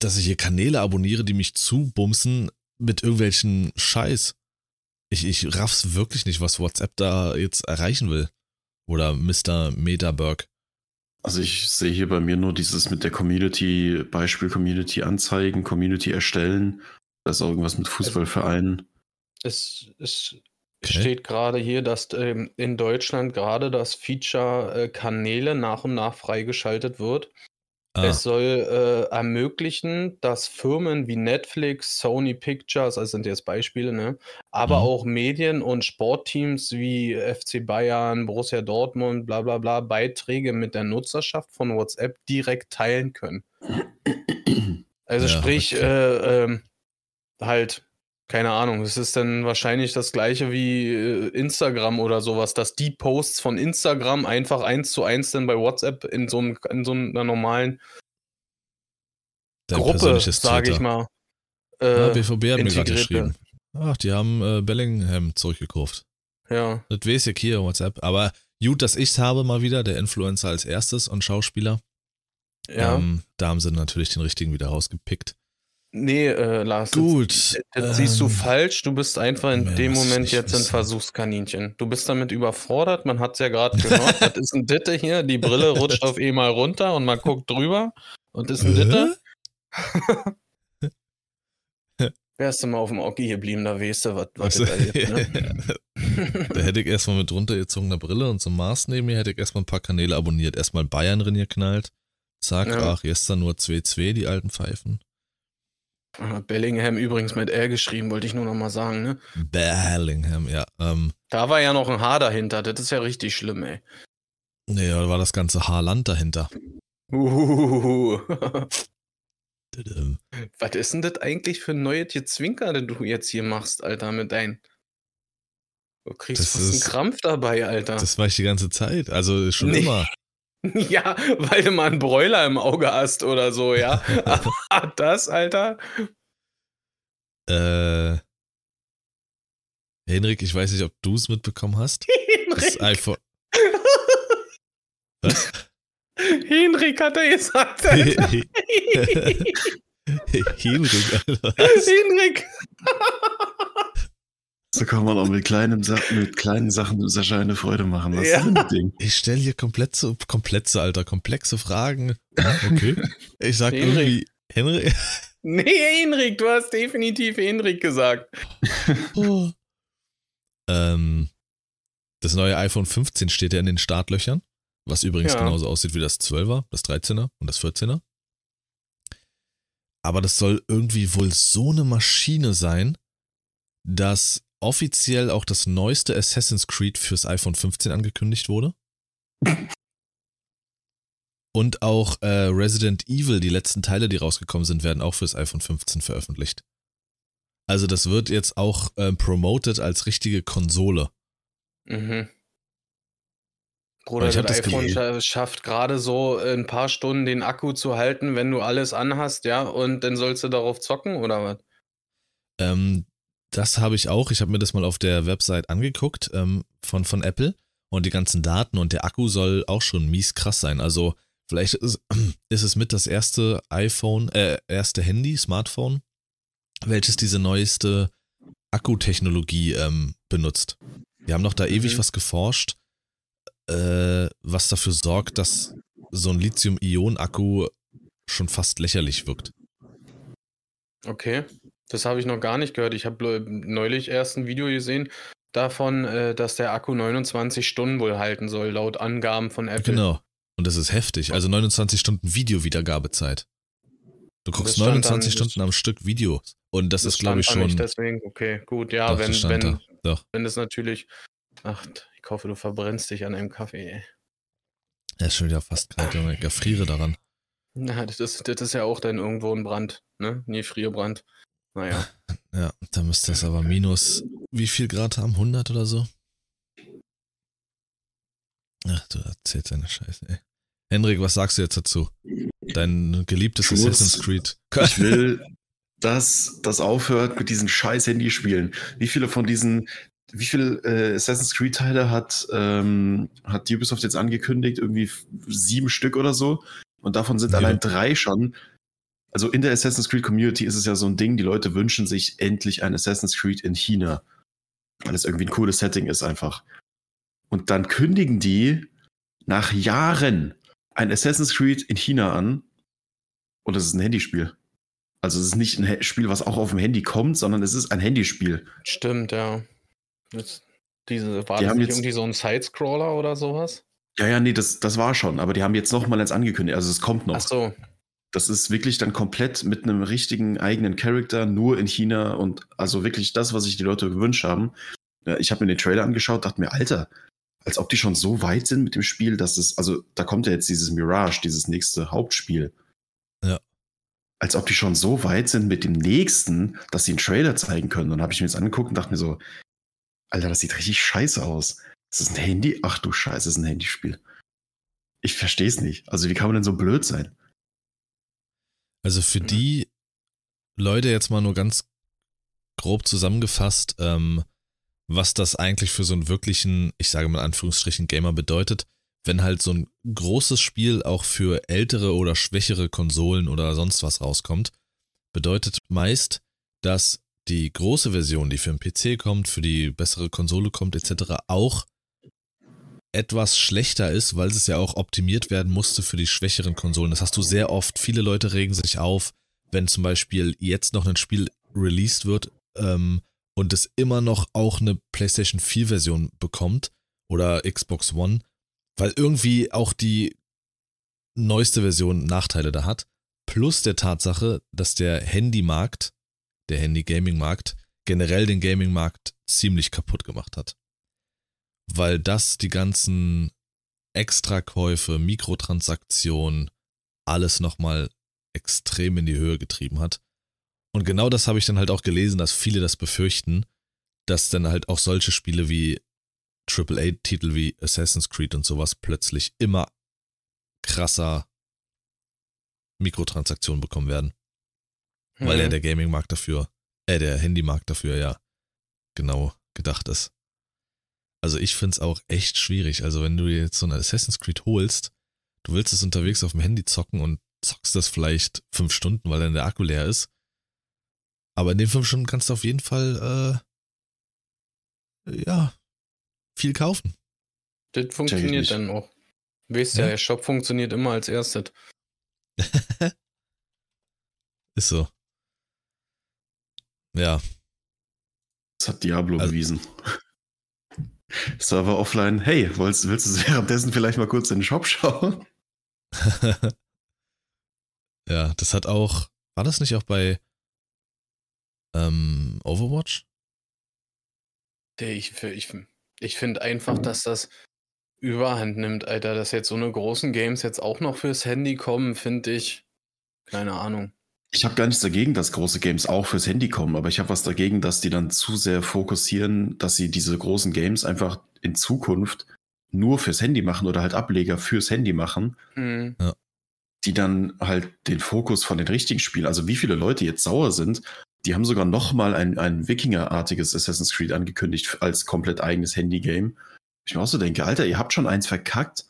dass ich hier Kanäle abonniere, die mich zubumsen mit irgendwelchen Scheiß. Ich, ich raff's wirklich nicht, was WhatsApp da jetzt erreichen will. Oder Mr. Metaberg. Also ich sehe hier bei mir nur dieses mit der Community, Beispiel Community anzeigen, Community erstellen. Da ist auch irgendwas mit Fußballvereinen. Es, es Okay. steht gerade hier, dass ähm, in Deutschland gerade das Feature äh, Kanäle nach und nach freigeschaltet wird. Ah, Es soll äh, ermöglichen, dass Firmen wie Netflix, Sony Pictures, also sind jetzt Beispiele, ne? aber Mhm. auch Medien und Sportteams wie FC Bayern, Borussia Dortmund, bla bla bla, Beiträge mit der Nutzerschaft von WhatsApp direkt teilen können. Also Ja, sprich, okay. äh, ähm, halt, keine Ahnung, es ist dann wahrscheinlich das gleiche wie äh, Instagram oder sowas, dass die Posts von Instagram einfach eins zu eins dann bei WhatsApp in so, einem, in so einer normalen dein Gruppe, sage ich mal. Ja, Äh, BVB hat mir gerade geschrieben. Ach, die haben äh, Bellingham zurückgekauft. ja. Das weiß ich hier, WhatsApp. Aber gut, dass ich's habe mal wieder, der Influencer als erstes und Schauspieler. Ja. Ähm, da haben sie natürlich den richtigen wieder rausgepickt. Nee, äh, Lars, Gut. Das, das siehst du ähm, falsch. Du bist einfach in dem Moment jetzt ein wissen. Versuchskaninchen. Du bist damit überfordert. Man hat es ja gerade gehört. das ist ein Ditte hier. Die Brille rutscht auf einmal runter und man guckt drüber. Und ist ein Ditte. Wärst du mal auf dem Ocki geblieben, da weißt du, was Also, da gibt, ne? da hätte ich erstmal mit runtergezogener Brille und so einem Maß neben mir hätte ich erstmal ein paar Kanäle abonniert. Erstmal Bayern drin geknallt. Zack, Ja. ach, gestern nur 2-2, die alten Pfeifen. Bellingham übrigens mit R geschrieben, wollte ich nur noch mal sagen, ne? Bellingham, ja. Ähm, Da war ja noch ein H dahinter. Das ist ja richtig schlimm, ey. nee, da war das ganze Haarland dahinter. Tadam. Was ist denn das eigentlich für ein neues Gezwinker, das du jetzt hier machst, Alter, mit dein. Du kriegst Das fast einen ist- Krampf dabei, Alter. Das war ich die ganze Zeit. Also schon Nee. immer. ja, weil du mal einen Bräuler im Auge hast oder so, ja. Aber das, Alter. Äh, Henrik, ich weiß nicht, ob du es mitbekommen hast. Das Henrik, iPhone. Was? Henrik hat er gesagt, Alter. Henrik, Alter. Henrik. So kann man auch mit kleinen, Sa mit kleinen Sachen Sascha eine Freude machen. Was Ja. ist denn das Ding? Ich stelle hier komplexe, komplexe, Alter, komplexe Fragen. Okay. Ich sag Henrik. irgendwie, Henrik. Nee, Henrik, du hast definitiv Henrik gesagt. Oh. Ähm, Das neue iPhone 15 steht ja in den Startlöchern, was übrigens Ja. genauso aussieht wie das 12er, das 13er und das 14er. Aber das soll irgendwie wohl so eine Maschine sein, dass offiziell auch das neueste Assassin's Creed fürs iPhone 15 angekündigt wurde. Und auch äh, Resident Evil, die letzten Teile, die rausgekommen sind, werden auch fürs iPhone 15 veröffentlicht. Also das wird jetzt auch ähm, promoted als richtige Konsole. Mhm. Bruder, Ich das iPhone scha- schafft gerade so ein paar Stunden den Akku zu halten, wenn du alles anhast, ja, und dann sollst du darauf zocken oder was? Ähm, das habe ich auch. Ich habe mir das mal auf der Website angeguckt ähm, von, von Apple und die ganzen Daten und der Akku soll auch schon mies krass sein. Also vielleicht ist, ist es mit das erste iPhone, äh, erste Handy, Smartphone, welches diese neueste Akkutechnologie ähm, benutzt. Die haben noch da ewig Mhm. was geforscht, äh, was dafür sorgt, dass so ein Lithium-Ionen-Akku schon fast lächerlich wirkt. Okay, das habe ich noch gar nicht gehört. Ich habe neulich erst ein Video gesehen davon, äh, dass der Akku 29 Stunden wohl halten soll, laut Angaben von Apple. Genau. Und das ist heftig. Also 29 Stunden Videowiedergabezeit. Du guckst stand 29 dann- Stunden am Stück Videos. Und das, ist, glaube ich, schon. Nicht, deswegen, okay, gut, ja, Doch, wenn, das wenn, da. Doch. wenn das natürlich. Ach, ich hoffe, du verbrennst dich an einem Kaffee, ey. Er ist schon wieder fast kalt, Junge. Ich erfriere daran. Na, das ist, das ist ja auch dann irgendwo ein Brand, ne? Nee, Frierbrand. Naja. Ja, da müsste es aber minus, wie viel Grad haben? 100 oder so? Ach, du erzählst deine Scheiße, ey. Henrik, was sagst du jetzt dazu? Dein geliebtes Ich muss- Assassin's Creed. Ich will, dass das aufhört mit diesen scheiß Handyspielen. Wie viele von diesen, wie viele äh, Assassin's Creed-Teile hat, ähm, hat Ubisoft jetzt angekündigt? Irgendwie sieben Stück oder so. Und davon sind Ja. allein drei schon. Also in der Assassin's Creed Community ist es ja so ein Ding, die Leute wünschen sich endlich ein Assassin's Creed in China. Weil es irgendwie ein cooles Setting ist einfach. Und dann kündigen die nach Jahren ein Assassin's Creed in China an. Und es ist ein Handyspiel. Also es ist nicht ein Spiel, was auch auf dem Handy kommt, sondern es ist ein Handyspiel. Stimmt, ja. Das, diese, war Die das haben nicht jetzt- irgendwie so ein Sidescroller oder sowas? Ja, ja, nee, das, das war schon. Aber die haben jetzt noch mal eins angekündigt. Also es kommt noch. Ach so. Das ist wirklich dann komplett mit einem richtigen eigenen Charakter, nur in China und also wirklich das, was sich die Leute gewünscht haben. Ich habe mir den Trailer angeschaut, dachte mir, Alter, als ob die schon so weit sind mit dem Spiel, dass es, also da kommt ja jetzt dieses Mirage, dieses nächste Hauptspiel. Ja. Als ob die schon so weit sind mit dem nächsten, dass sie einen Trailer zeigen können. Und habe ich mir das angeguckt und dachte mir so, Alter, das sieht richtig scheiße aus. Ist das ein Handy? Ach du Scheiße, ist ein Handyspiel. Ich verstehe es nicht. Also wie kann man denn so blöd sein? Also für Mhm. die Leute jetzt mal nur ganz grob zusammengefasst, ähm, was das eigentlich für so einen wirklichen, ich sage mal in Anführungsstrichen, Gamer bedeutet, wenn halt so ein großes Spiel auch für ältere oder schwächere Konsolen oder sonst was rauskommt, bedeutet meist, dass die große Version, die für den PC kommt, für die bessere Konsole kommt, etc., auch etwas schlechter ist, weil es ja auch optimiert werden musste für die schwächeren Konsolen. Das hast du sehr oft. Viele Leute regen sich auf, wenn zum Beispiel jetzt noch ein Spiel released wird ähm, und es immer noch auch eine PlayStation 4 Version bekommt oder Xbox One, weil irgendwie auch die neueste Version Nachteile da hat. Plus der Tatsache, dass der Handymarkt, der Handy-Gaming-Markt, generell den Gaming-Markt ziemlich kaputt gemacht hat weil das die ganzen Extrakäufe, Mikrotransaktionen, alles nochmal extrem in die Höhe getrieben hat. Und genau das habe ich dann halt auch gelesen, dass viele das befürchten, dass dann halt auch solche Spiele wie AAA-Titel wie Assassin's Creed und sowas plötzlich immer krasser Mikrotransaktionen bekommen werden, weil ja Mhm. der Gaming-Markt dafür, äh, der Handymarkt dafür ja genau gedacht ist. Also ich finde es auch echt schwierig. Also wenn du dir jetzt so ein Assassin's Creed holst, du willst es unterwegs auf dem Handy zocken und zockst das vielleicht fünf Stunden, weil dann der Akku leer ist. Aber in den fünf Stunden kannst du auf jeden Fall, äh, ja, viel kaufen. Das funktioniert dann auch. Weißt ja, Ja. der Shop funktioniert immer als erstes. Ist so. Ja, Das hat Diablo Also- bewiesen. Server offline. Hey, willst, willst du währenddessen vielleicht mal kurz in den Shop schauen? ja, das hat auch. War das nicht auch bei ähm, Overwatch? Ich, ich, ich finde einfach, dass das überhand nimmt, Alter. Dass jetzt so eine großen Games jetzt auch noch fürs Handy kommen, finde ich. Keine Ahnung. Ich habe gar nichts dagegen, dass große Games auch fürs Handy kommen, aber ich habe was dagegen, dass die dann zu sehr fokussieren, dass sie diese großen Games einfach in Zukunft nur fürs Handy machen oder halt Ableger fürs Handy machen, Mhm. die dann halt den Fokus von den richtigen Spielen, also wie viele Leute jetzt sauer sind, die haben sogar noch mal ein, ein Wikinger-artiges Assassin's Creed angekündigt als komplett eigenes Handy-Game. Ich mir auch so denke, Alter, ihr habt schon eins verkackt,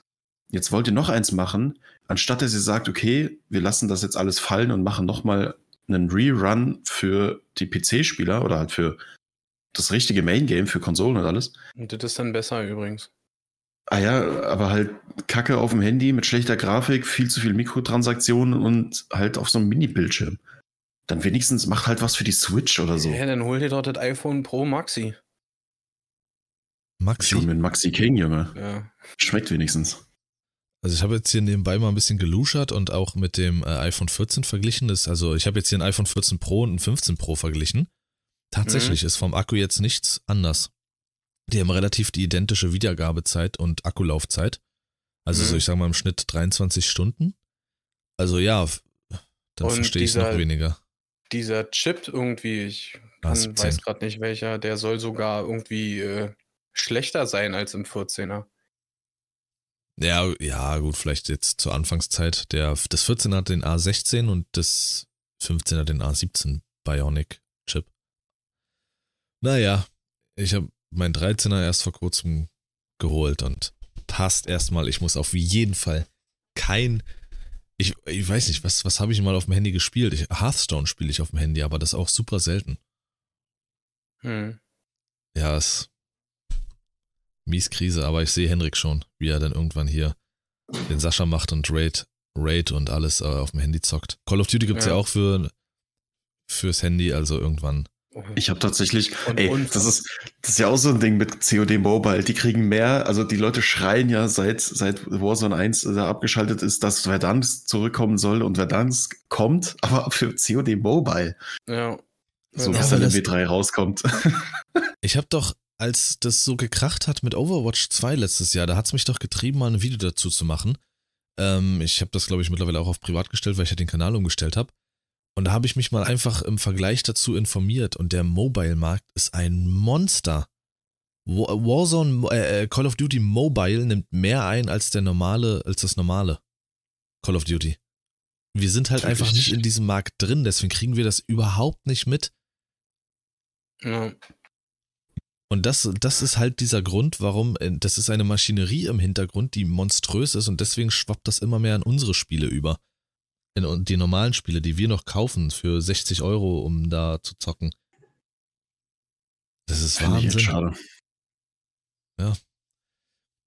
jetzt wollt ihr noch eins machen, anstatt dass ihr sagt, okay, wir lassen das jetzt alles fallen und machen noch mal einen Rerun für die PC-Spieler oder halt für das richtige Main-Game für Konsolen und alles. Und das ist dann besser übrigens. Ah ja, aber halt Kacke auf dem Handy mit schlechter Grafik, viel zu viel Mikrotransaktionen und halt auf so einem Mini-Bildschirm. Dann wenigstens macht halt was für die Switch oder so. Ja, dann hol dir doch das iPhone Pro Maxi. Maxi. mir einen Maxi King, Junge. Ja. Schmeckt wenigstens. Also ich habe jetzt hier nebenbei mal ein bisschen geluschert und auch mit dem äh, iPhone 14 verglichen. Das, also ich habe jetzt hier ein iPhone 14 Pro und ein 15 Pro verglichen. Tatsächlich ist vom Akku jetzt nichts anders. Die haben relativ die identische Wiedergabezeit und Akkulaufzeit. Also Mhm. so ich sag mal im Schnitt 23 Stunden. Also ja, Und verstehe ich es noch weniger. Dieser Chip irgendwie, ich Ah, kann, 17. weiß gerade nicht welcher, der soll sogar irgendwie äh, schlechter sein als im 14er. Ja, ja, gut, vielleicht jetzt zur Anfangszeit. Der, das 14 hat den A16 und das 15 hat den A17 Bionic Chip. Naja, ich habe mein 13er erst vor kurzem geholt und passt erstmal. Ich muss auf jeden Fall kein. Ich, ich weiß nicht, was, was habe ich mal auf dem Handy gespielt? Ich, Hearthstone spiele ich auf dem Handy, aber das auch super selten. Hm. Ja, ist mies Krise, aber ich sehe Henrik schon, wie er dann irgendwann hier den Sascha macht und Raid, Raid und alles äh, auf dem Handy zockt. Call of Duty gibt's ja, Ja. auch für fürs Handy, also irgendwann. Ich habe tatsächlich, Und- ey, und- das ist, das ist ja auch so ein Ding mit COD Mobile. Die kriegen mehr, also die Leute schreien ja seit, seit Warzone 1 da abgeschaltet ist, dass Verdansk zurückkommen soll und Verdansk kommt, aber für COD Mobile, Ja. so Ja, bis dann das- MW3 rauskommt. Ich habe doch, als das so gekracht hat mit Overwatch 2 letztes Jahr, da hat's mich doch getrieben, mal ein Video dazu zu machen. Ähm, ich habe das, glaube ich, mittlerweile auch auf privat gestellt, weil ich ja den Kanal umgestellt habe. Und da habe ich mich mal einfach im Vergleich dazu informiert und der Mobile-Markt ist ein Monster. Wa- Warzone, äh, äh, Call of Duty Mobile nimmt mehr ein als der normale, als das normale Call of Duty. Wir sind halt einfach nicht in diesem Markt drin, deswegen kriegen wir das überhaupt nicht mit. ja. Und das, das ist halt dieser Grund, warum, äh, das ist eine Maschinerie im Hintergrund, die monströs ist und deswegen schwappt das immer mehr in unsere Spiele über. In die normalen Spiele, die wir noch kaufen für 60 Euro, um da zu zocken. Das ist echt Wahnsinn. schade.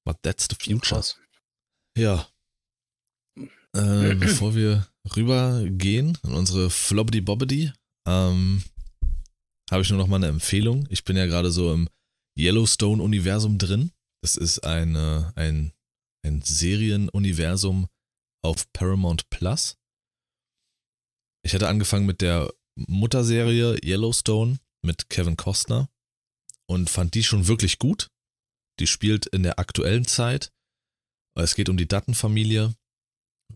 But that's the future. Ja. Äh, bevor wir rübergehen in unsere Flobbedy Bobbedy, ähm, habe ich nur noch mal eine Empfehlung. Ich bin ja gerade so im Yellowstone-Universum drin. Das ist eine, ein, ein Serienuniversum auf Paramount Plus. Ich hatte angefangen mit der Mutterserie Yellowstone mit Kevin Costner und fand die schon wirklich gut. Die spielt in der aktuellen Zeit. Es geht um die Dutton-Familie,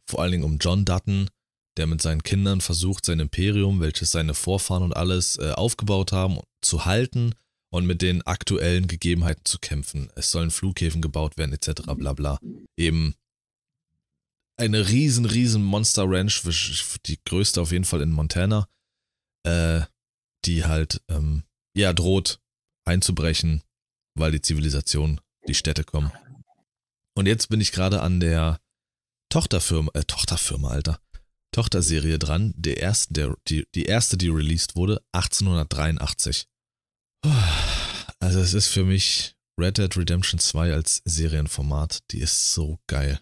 vor allen Dingen um John Dutton, der mit seinen Kindern versucht, sein Imperium, welches seine Vorfahren und alles äh, aufgebaut haben, zu halten und mit den aktuellen Gegebenheiten zu kämpfen. Es sollen Flughäfen gebaut werden, etc. bla bla. Eben eine riesen, riesen Monster Ranch, die größte auf jeden Fall in Montana, äh, die halt, ähm, ja, droht einzubrechen, weil die Zivilisation, die Städte kommen. Und jetzt bin ich gerade an der Tochterfirma, äh, Tochterfirma, Alter. Tochterserie dran, der ersten, der, die, die erste, die released wurde, 1883. Also es ist für mich Red Dead Redemption 2 als Serienformat, die ist so geil.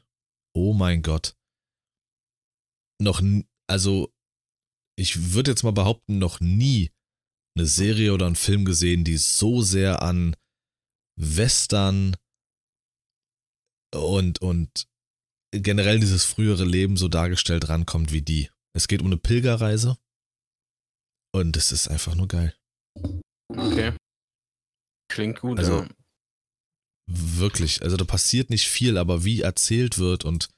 Oh mein Gott. Noch, also ich würde jetzt mal behaupten, noch nie eine Serie oder einen Film gesehen, die so sehr an Western und, und generell dieses frühere Leben so dargestellt rankommt wie die. Es geht um eine Pilgerreise und es ist einfach nur geil. Okay. Klingt gut. Also, ja. Wirklich, also da passiert nicht viel, aber wie erzählt wird und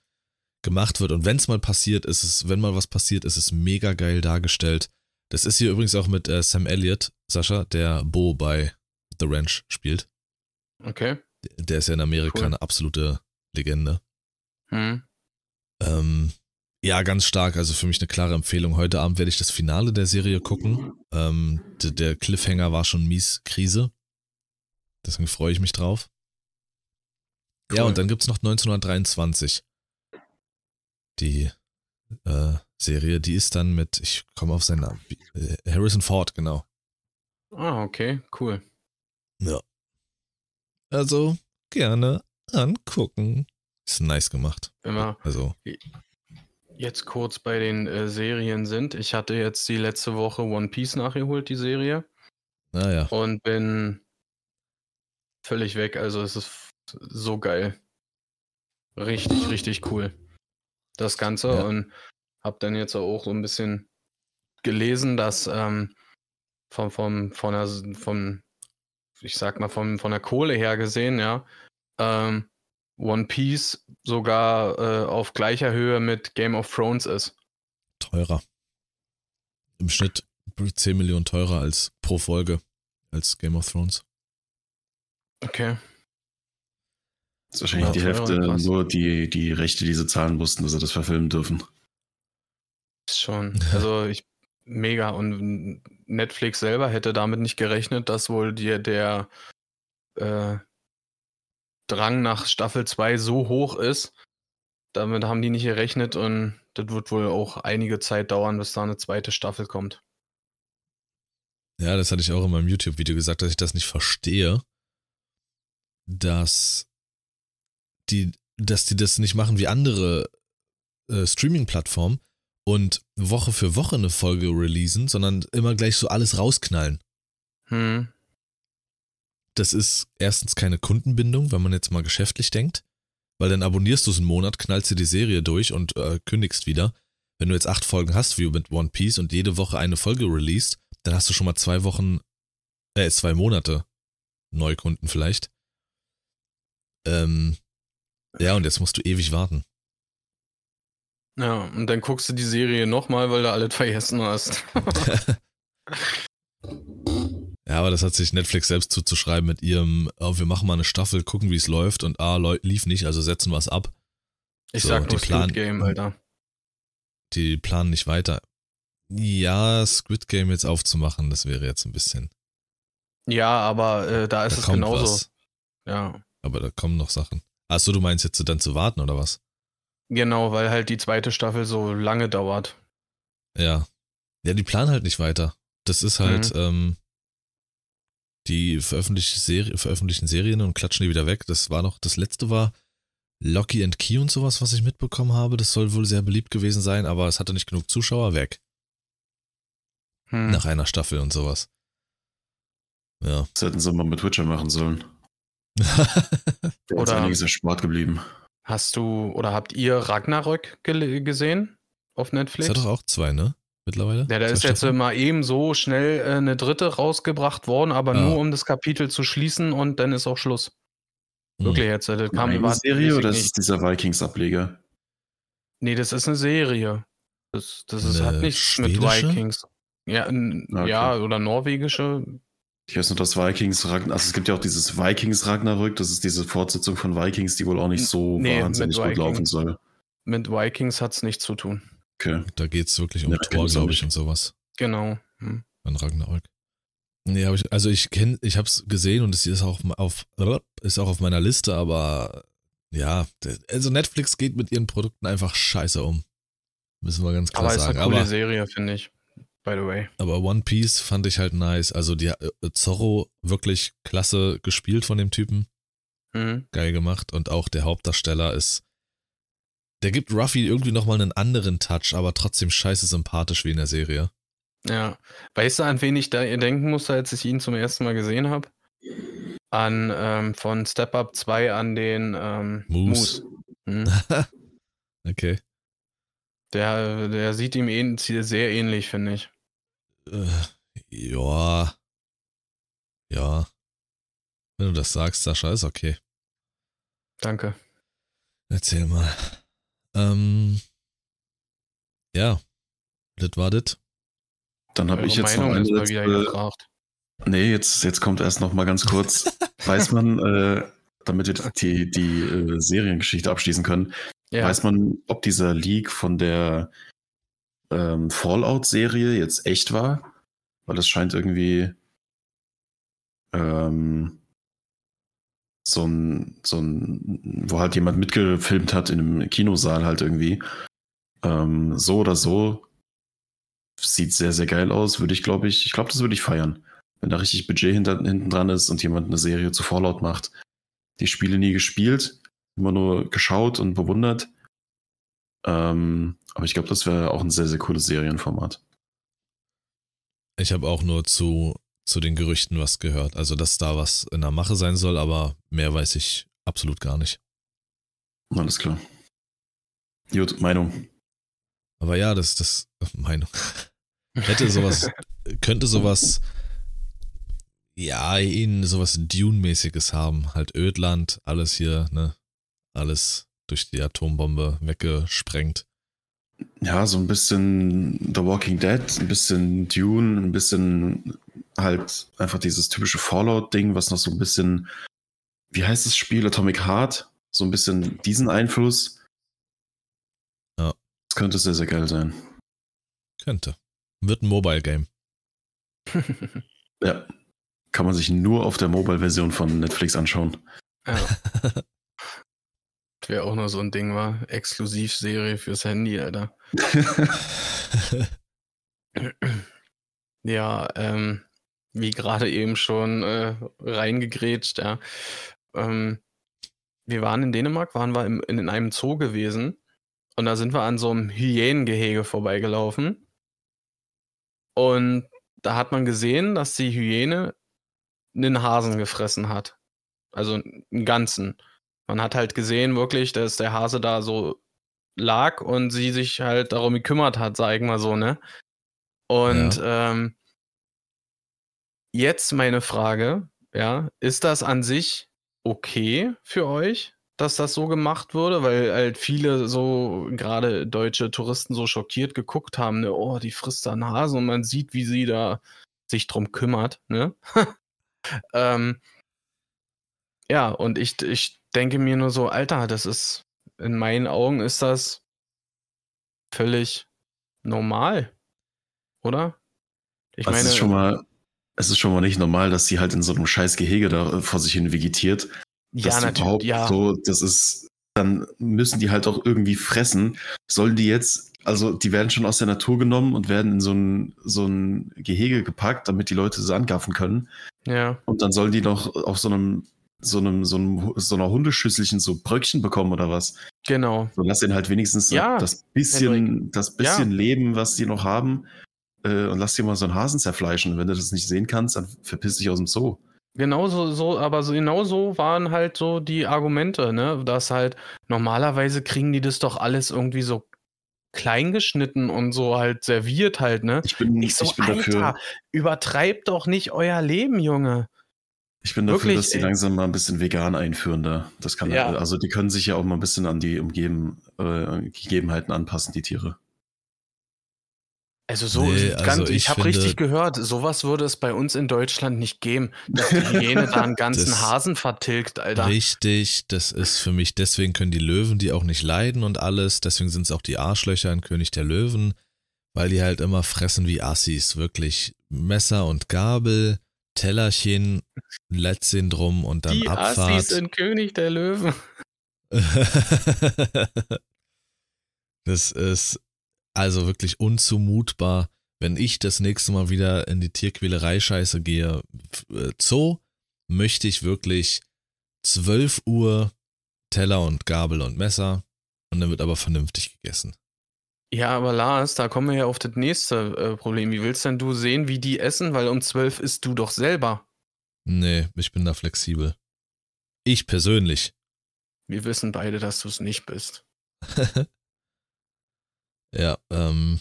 gemacht wird und wenn es mal passiert, ist es, wenn mal was passiert, ist es mega geil dargestellt. Das ist hier übrigens auch mit äh, Sam Elliott, Sascha, der Bo bei The Ranch spielt. Okay. Der ist ja in Amerika Cool. eine absolute Legende. Hm. Ähm, ja, ganz stark. Also für mich eine klare Empfehlung. Heute Abend werde ich das Finale der Serie gucken. Ähm, der Cliffhanger war schon mies Krise. Deswegen freue ich mich drauf. Ja, Cool. und dann gibt's noch 1923. Die äh, Serie, die ist dann mit, ich komme auf seinen Namen, äh, Harrison Ford, genau. Ah, okay, cool. Ja. Also gerne angucken. Ist nice gemacht. Wir Also, jetzt kurz bei den äh, Serien sind, ich hatte jetzt die letzte Woche One Piece nachgeholt, die Serie, naja. und bin völlig weg. Also es ist so geil. Richtig, richtig cool. Das Ganze Ja. und hab dann jetzt auch so ein bisschen gelesen, dass ähm, vom, vom, von der, vom, ich sag mal, vom, von der Kohle her gesehen, ja, ähm, One Piece sogar äh, auf gleicher Höhe mit Game of Thrones ist. teurer. Im Schnitt 10 Millionen teurer als pro Folge als Game of Thrones. Okay. Das ist wahrscheinlich Ja, die Hälfte nur die, die Rechte, die sie zahlen mussten, dass sie das verfilmen dürfen. Ist schon. Also ich mega. Und Netflix selber hätte damit nicht gerechnet, dass wohl dir der äh, Drang nach Staffel 2 so hoch ist. Damit haben die nicht gerechnet und das wird wohl auch einige Zeit dauern, bis da eine zweite Staffel kommt. Ja, das hatte ich auch in meinem YouTube-Video gesagt, dass ich das nicht verstehe, dass die, dass die das nicht machen wie andere äh, Streaming-Plattformen und Woche für Woche eine Folge releasen, sondern immer gleich so alles rausknallen. Hm. Das ist erstens keine Kundenbindung, wenn man jetzt mal geschäftlich denkt, weil dann abonnierst du es einen Monat, knallst dir die Serie durch und äh, kündigst wieder. Wenn du jetzt acht Folgen hast, wie mit One Piece und jede Woche eine Folge released, dann hast du schon mal zwei Wochen, äh, zwei Monate Neukunden vielleicht. Ähm, ja, und jetzt musst du ewig warten. Ja, und dann guckst du die Serie nochmal, weil du alles vergessen hast. Ja, aber das hat sich Netflix selbst zuzuschreiben mit ihrem, oh, wir machen mal eine Staffel, gucken, wie es läuft und ah, leu- lief nicht, also setzen wir es ab. Ich So, sag nur Plan- Squid Game, Alter. Die planen nicht weiter. Ja, Squid Game jetzt aufzumachen, das wäre jetzt ein bisschen. Ja, aber äh, da ist da es genauso. was. Ja. Aber da kommen noch Sachen. Achso, du meinst jetzt dann zu warten oder was? Genau, weil halt die zweite Staffel so lange dauert. Ja. Ja, die planen halt nicht weiter. Das ist halt, Mhm. ähm, die veröffentlichen, Serie, veröffentlichen Serien und klatschen die wieder weg. Das war noch, das letzte war Locky and Key und sowas, was ich mitbekommen habe. Das soll wohl sehr beliebt gewesen sein, aber es hatte nicht genug Zuschauer weg. Hm. Nach einer Staffel und sowas. Ja. Das hätten sie mal mit Witcher machen sollen. Oder- einiges erspart geblieben. Hast du oder habt ihr Ragnarök gesehen auf Netflix? hat doch auch zwei, ne? Mittlerweile? ja, da ist jetzt Staffeln? mal eben so schnell äh, eine dritte rausgebracht worden, aber Ah. nur um das Kapitel zu schließen und dann ist auch Schluss. Hm. Wirklich jetzt. äh, Das kam Eine war- Serie oder ist dieser Vikings-Ableger? Nee, das ist eine Serie. Das, das ist, hat Eine nichts mit schwedische? Vikings. Ja, n- Okay. ja, oder norwegische. Ich weiß nur, dass Vikings Ragnarök, also es gibt ja auch dieses Vikings Ragnarök, das ist diese Fortsetzung von Vikings, die wohl auch nicht so Nee, wahnsinnig mit gut laufen soll. Mit Vikings hat es nichts zu tun. Okay. Da geht's wirklich um Ja, auch glaube ich, und sowas. Genau. Hm. An Ragnarök. Nee, hab ich, also ich kenne, ich hab's gesehen und es ist auch auf, ist auch auf meiner Liste, aber ja, also Netflix geht mit ihren Produkten einfach scheiße um. Müssen wir ganz klar Aber ist sagen. eine coole Aber, Serie, finde ich. By the way. aber One Piece fand ich halt nice. Also die äh, Zorro wirklich klasse gespielt von dem Typen. Mhm. Geil gemacht. Und auch der Hauptdarsteller ist. Der gibt Ruffy irgendwie nochmal einen anderen Touch, aber trotzdem scheiße sympathisch wie in der Serie. Ja. Weißt du, an wen ich da denken musste, als ich ihn zum ersten Mal gesehen habe? An ähm, von Step Up 2 an den ähm, Moose. Hm. okay. Der, der sieht ihm ähn sehr ähnlich, finde ich. Äh, ja. Ja. Wenn du das sagst, Sascha, ist okay. Danke. Erzähl mal. Ähm, ja. Das war das. Dann habe ich jetzt noch Meinung eine ist mal wieder letzte, gefragt. Nee, jetzt, jetzt kommt erst noch mal ganz kurz. weiß man, äh, damit wir die, die äh, Seriengeschichte abschließen können, Ja. weiß man, ob dieser Leak von der ähm, Fallout-Serie jetzt echt war? Weil es scheint irgendwie ähm, so ein, so ein, wo halt jemand mitgefilmt hat in einem Kinosaal halt irgendwie. Ähm, so oder so sieht sehr, sehr geil aus. Würde ich, glaube ich, ich glaube, das würde ich feiern. Wenn da richtig Budget hinter, hinten dran ist und jemand eine Serie zu Fallout macht. Die Spiele nie gespielt, immer nur geschaut und bewundert. Ähm, aber ich glaube, das wäre auch ein sehr, sehr cooles Serienformat. Ich habe auch nur zu, zu den Gerüchten was gehört. Also, dass da was in der Mache sein soll, aber mehr weiß ich absolut gar nicht. Alles klar. Gut, Meinung. Aber ja, das, das, Meinung. Hätte sowas, könnte sowas, ja, ihnen sowas Dune-mäßiges haben. Halt Ödland, alles hier, ne? Alles durch die Atombombe weggesprengt. Ja, so ein bisschen The Walking Dead, ein bisschen Dune, ein bisschen halt einfach dieses typische Fallout-Ding, was noch so ein bisschen, wie heißt das Spiel, Atomic Heart? So ein bisschen diesen Einfluss. Ja. Das könnte sehr, sehr geil sein. Könnte. Wird ein Mobile-Game. Ja. Kann man sich nur auf der Mobile-Version von Netflix anschauen. Ja. Wäre auch nur so ein Ding, war. Exklusivserie fürs Handy, Alter. Ja, ähm, wie gerade eben schon äh, reingegrätscht, ja. Ähm, wir waren in Dänemark, waren wir im, in einem Zoo gewesen und da sind wir an so einem Hyänengehege vorbeigelaufen. Und da hat man gesehen, dass die Hyäne einen Hasen gefressen hat. Also einen ganzen. Man hat halt gesehen, wirklich, dass der Hase da so lag und sie sich halt darum gekümmert hat, sag ich mal so, ne? Und ähm, jetzt meine Frage, ja, ist das an sich okay für euch, dass das so gemacht wurde? Weil halt viele so, gerade deutsche Touristen so schockiert geguckt haben, ne, oh, die frisst da einen Hasen und man sieht, wie sie da sich drum kümmert, ne? ähm, ja, und ich, ich denke mir nur so, Alter, das ist, in meinen Augen ist das völlig normal, oder? Ich Also meine, es ist schon mal, es ist schon mal nicht normal, dass sie halt in so einem scheiß Gehege da äh, vor sich hin vegetiert. ja, natürlich, überhaupt ja. so, das ist, dann müssen die halt auch irgendwie fressen. Sollen die jetzt, also die werden schon aus der Natur genommen und werden in so ein, so ein Gehege gepackt, damit die Leute sie angaffen können. Ja, Und dann sollen die noch auf so einem, so einem, so einem, so einer Hundeschüsselchen so Bröckchen bekommen oder was. genau. So lass ihnen halt wenigstens Ja, das bisschen, Henrik. das bisschen Leben, was die noch haben, äh, und lass dir mal so einen Hasen zerfleischen. Wenn du das nicht sehen kannst, dann verpiss dich aus dem Zoo. Genauso, so, aber so, genau so waren halt so die Argumente, ne? Dass halt normalerweise kriegen die das doch alles irgendwie so klein geschnitten und so halt serviert halt, ne? Ich bin, Ich so, ich bin Alter, dafür, übertreibt doch nicht euer Leben, Junge. ich bin dafür, wirklich, dass die ey. langsam mal ein bisschen vegan einführen da. Das kann Ja. also die können sich ja auch mal ein bisschen an die umgeben, äh, Gegebenheiten anpassen, die Tiere. Also so, Nee, ganz, also ich, ich habe richtig gehört, sowas würde es bei uns in Deutschland nicht geben, dass die Hyäne da einen ganzen Das- Hasen vertilgt, Alter. Richtig, das ist für mich, deswegen können die Löwen die auch nicht leiden und alles, deswegen sind es auch die Arschlöcher in König der Löwen, weil die halt immer fressen wie Assis, wirklich Messer und Gabel, Tellerchen, Lätzchen drum und dann die Assis Abfahrt. in König der Löwen. das ist also wirklich unzumutbar, wenn ich das nächste Mal wieder in die Tierquälerei scheiße gehe. Äh, Zoo möchte ich wirklich 12 Uhr Teller und Gabel und Messer und dann wird aber vernünftig gegessen. Ja, aber Lars, da kommen wir ja auf das nächste äh, Problem. Wie willst denn du sehen, wie die essen? Weil um zwölf isst du doch selber. Nee, ich bin da flexibel. Ich persönlich. Wir wissen beide, dass du es nicht bist. ja, ähm.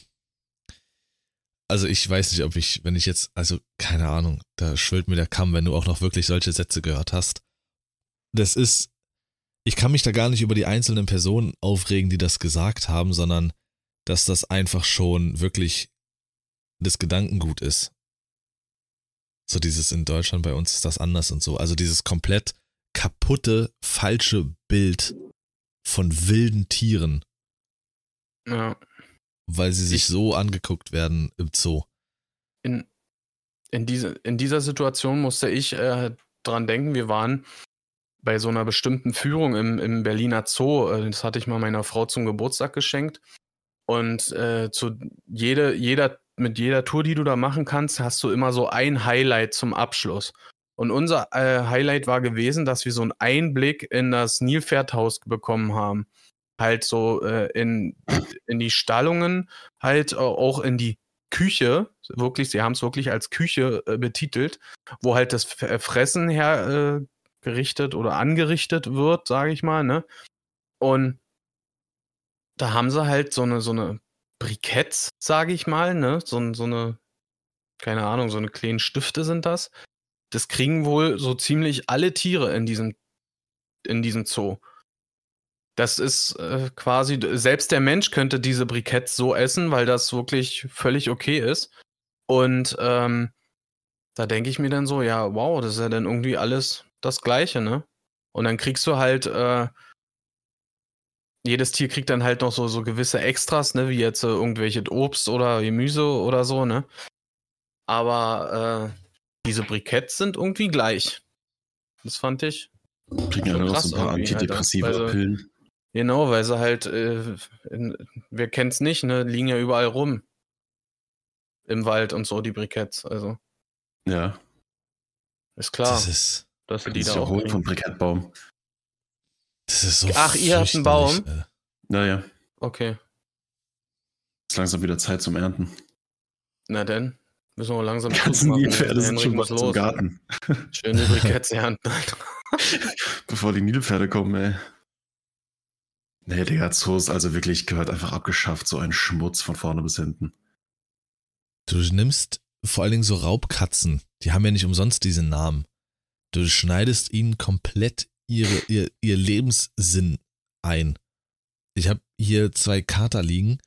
Also ich weiß nicht, ob ich, wenn ich jetzt, also keine Ahnung, da schwillt mir der Kamm, wenn du auch noch wirklich solche Sätze gehört hast. Das ist, ich kann mich da gar nicht über die einzelnen Personen aufregen, die das gesagt haben, sondern dass das einfach schon wirklich das Gedankengut ist. So dieses in Deutschland bei uns ist das anders und so. Also dieses komplett kaputte, falsche Bild von wilden Tieren. Ja. Weil sie sich ich, so angeguckt werden im Zoo. In, in, diese, in dieser Situation musste ich äh, dran denken, wir waren bei so einer bestimmten Führung im, im Berliner Zoo. Äh, das hatte ich mal meiner Frau zum Geburtstag geschenkt. Und äh, zu jede, jeder, mit jeder Tour, die du da machen kannst, hast du immer so ein Highlight zum Abschluss. Und unser äh, Highlight war gewesen, dass wir so einen Einblick in das Nilpferdhaus bekommen haben. Halt so äh, in, in die Stallungen, halt äh, auch in die Küche, wirklich, sie haben es wirklich als Küche äh, betitelt, wo halt das äh, Fressen hergerichtet äh, oder angerichtet wird, sage ich mal, ne? Und da haben sie halt so eine, so eine Briketts, sage ich mal, ne? So, so eine, keine Ahnung, so eine kleinen Stifte sind das das kriegen wohl so ziemlich alle Tiere in diesem, in diesem Zoo. Das ist äh, quasi, selbst der Mensch könnte diese Briketts so essen, weil das wirklich völlig okay ist. Und ähm, da denke ich mir dann so, ja, wow, das ist ja dann irgendwie alles das Gleiche, ne? Und dann kriegst du halt, äh, jedes Tier kriegt dann halt noch so, so gewisse Extras, ne, wie jetzt äh, irgendwelche Obst oder Gemüse oder so, ne? Aber äh, diese Briketts sind irgendwie gleich. Das fand ich. Kriegen ja noch so ein paar antidepressive halt, also, Pillen. Genau, weil sie halt, äh, in, wer kennt's nicht, ne, liegen ja überall rum. Im Wald und so, die Briketts, also. Ja. Ist klar. Das ist, dass die da auch vom Brikettbaum. Das ist so Ach, ihr habt einen Baum? Äh. Naja. Okay. Ist langsam wieder Zeit zum Ernten. Na denn. Müssen wir langsam Ganzen Nilpferde sind schon mal zum Garten. Schöne Briketts ernten. Bevor die Nilpferde kommen, ey. Nee, Digga, Zoos also wirklich gehört einfach abgeschafft. So ein Schmutz von vorne bis hinten. Du nimmst vor allen Dingen so Raubkatzen. Die haben ja nicht umsonst diesen Namen. Du schneidest ihnen komplett ihre, ihr, ihr Lebenssinn ein. Ich habe hier zwei Kater liegen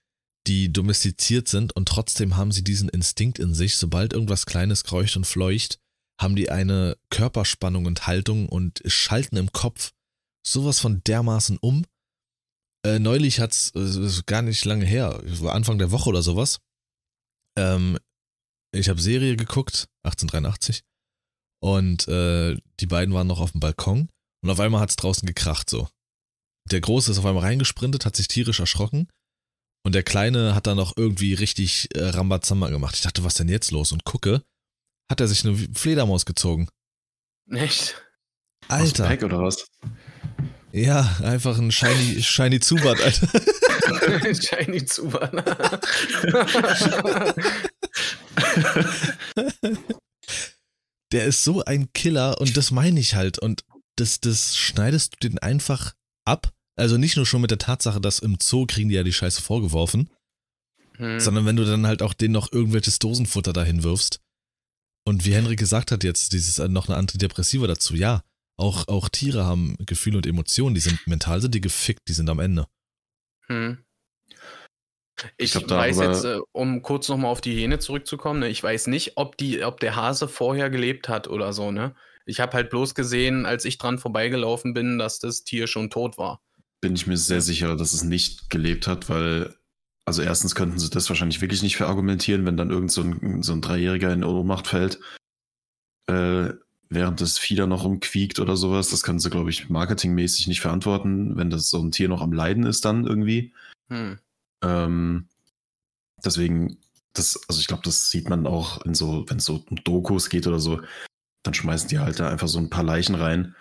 die domestiziert sind und trotzdem haben sie diesen Instinkt in sich, sobald irgendwas Kleines kreucht und fleucht, haben die eine Körperspannung und Haltung und schalten im Kopf sowas von dermaßen um. Äh, neulich hat's, äh, gar nicht lange her, Anfang der Woche oder sowas. Ähm, ich habe Serie geguckt, 1883, und äh, die beiden waren noch auf dem Balkon und auf einmal hat's draußen gekracht so. Der Große ist auf einmal reingesprintet, hat sich tierisch erschrocken und der Kleine hat dann noch irgendwie richtig äh, Rambazamba gemacht. Ich dachte, was denn jetzt los? Und gucke, hat er sich eine Fledermaus gezogen. Echt? Alter. Aus oder was? Ja, einfach ein Shiny, Shiny Zubat, Alter. shiny Zubat. Der ist so ein Killer und das meine ich halt. Und das, das schneidest du den einfach ab also nicht nur schon mit der Tatsache, dass im Zoo kriegen die ja die Scheiße vorgeworfen, hm. sondern wenn du dann halt auch denen noch irgendwelches Dosenfutter dahin wirfst. Und wie Henry gesagt hat jetzt, dieses äh, noch eine Antidepressiva dazu, ja, auch, auch Tiere haben Gefühle und Emotionen, die sind mental sind die gefickt, die sind am Ende. Hm. Ich, ich weiß jetzt, äh, um kurz nochmal auf die Hyäne zurückzukommen, ne, ich weiß nicht, ob, die, ob der Hase vorher gelebt hat oder so, ne? Ich habe halt bloß gesehen, als ich dran vorbeigelaufen bin, dass das Tier schon tot war bin ich mir sehr sicher, dass es nicht gelebt hat, weil, also erstens könnten sie das wahrscheinlich wirklich nicht verargumentieren, wenn dann irgend so ein, so ein Dreijähriger in Ohnmacht fällt, äh, während das Vieh da noch rumquiekt oder sowas. Das können sie, glaube ich, marketingmäßig nicht verantworten, wenn das so ein Tier noch am Leiden ist dann irgendwie. Hm. Ähm, deswegen, das, also ich glaube, das sieht man auch in so, wenn es so um Dokus geht oder so, dann schmeißen die halt da einfach so ein paar Leichen rein.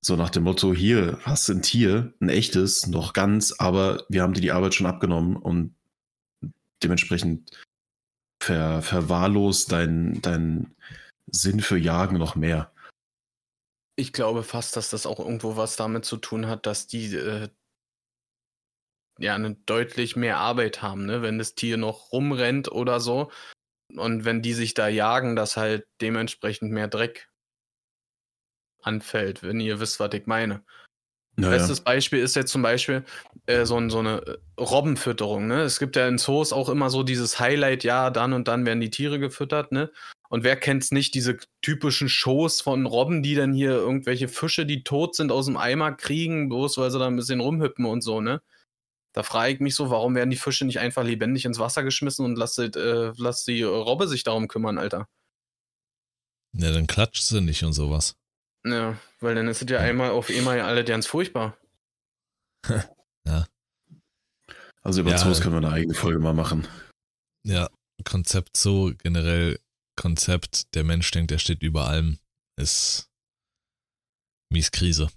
So nach dem Motto, hier hast du ein Tier, ein echtes, noch ganz, aber wir haben dir die Arbeit schon abgenommen und dementsprechend ver, verwahrlost dein, dein Sinn für Jagen noch mehr. Ich glaube fast, dass das auch irgendwo was damit zu tun hat, dass die äh, ja eine deutlich mehr Arbeit haben, ne? Wenn das Tier noch rumrennt oder so. Und wenn die sich da jagen, dass halt dementsprechend mehr Dreck anfällt, wenn ihr wisst, was ich meine. Naja. Bestes Beispiel ist jetzt zum Beispiel äh, so, ein, so eine äh, Robbenfütterung. Ne? Es gibt ja in Zoos auch immer so dieses Highlight, ja, dann und dann werden die Tiere gefüttert. Ne? Und wer kennt's nicht, diese typischen Shows von Robben, die dann hier irgendwelche Fische, die tot sind, aus dem Eimer kriegen, bloß weil sie da ein bisschen rumhüppen und so, ne? Da frage ich mich so, warum werden die Fische nicht einfach lebendig ins Wasser geschmissen und lass, äh, lass die Robbe sich darum kümmern, Alter? Ja, dann klatscht sie nicht und sowas. Ja, weil dann ist es ja einmal auf einmal alle ganz furchtbar. ja. Also über Ja. Zoos können wir eine eigene Folge mal machen. Ja, Konzept so, generell Konzept, der Mensch denkt, er steht über allem, ist mies Krise.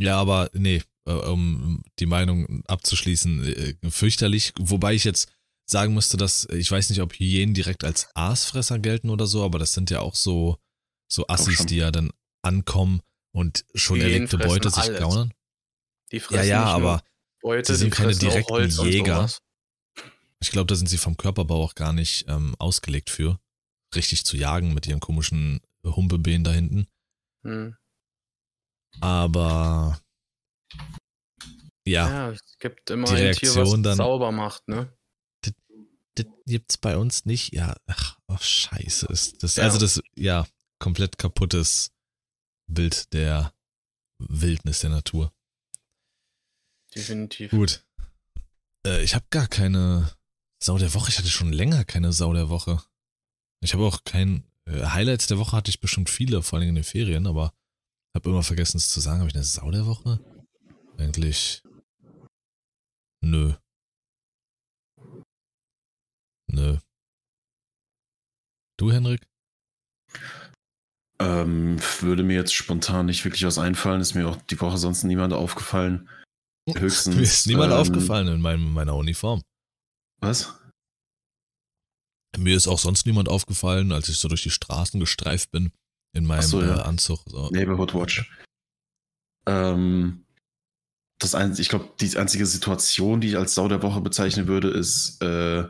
Ja, aber nee, äh, um die Meinung abzuschließen, äh, fürchterlich, wobei ich jetzt sagen müsste, dass, ich weiß nicht, ob Hyänen direkt als Aasfresser gelten oder so, aber das sind ja auch so, so Assis, die ja dann ankommen und schon Hyänen erlegte Beute sich alles. gaunern. Die Ja, fressen ja, nur aber Beute, sie sind keine direkten Jäger. sowas. Ich glaube, da sind sie vom Körperbau auch gar nicht ähm, ausgelegt für, richtig zu jagen mit ihren komischen Humpelbeeren da hinten. Hm. Aber ja, Ja, es gibt immer Die ein Tier, was Reaktion dann- sauber macht, ne? das gibt's bei uns nicht. Ja, ach, oh, scheiße. Ist das, Ja. Also das, ja, komplett kaputtes Bild der Wildnis der Natur. Definitiv. Gut. Äh, ich habe gar keine Sau der Woche. Ich hatte schon länger keine Sau der Woche. Ich habe auch kein äh, Highlights der Woche hatte ich bestimmt viele, vor allem in den Ferien, aber habe immer vergessen es zu sagen. Habe ich eine Sau der Woche? Eigentlich. Nö. Nö. Du, Henrik? Ähm, würde mir jetzt spontan nicht wirklich was einfallen, ist mir auch die Woche sonst niemand aufgefallen. Höchstens, Mir ist niemand ähm, aufgefallen in meinem, meiner Uniform. Was? Mir ist auch sonst niemand aufgefallen, als ich so durch die Straßen gestreift bin in meinem so, ja. äh, Anzug. So. Neighborhood Watch. Ähm, das ein, ich glaube, die einzige Situation, die ich als Sau der Woche bezeichnen würde, ist, äh,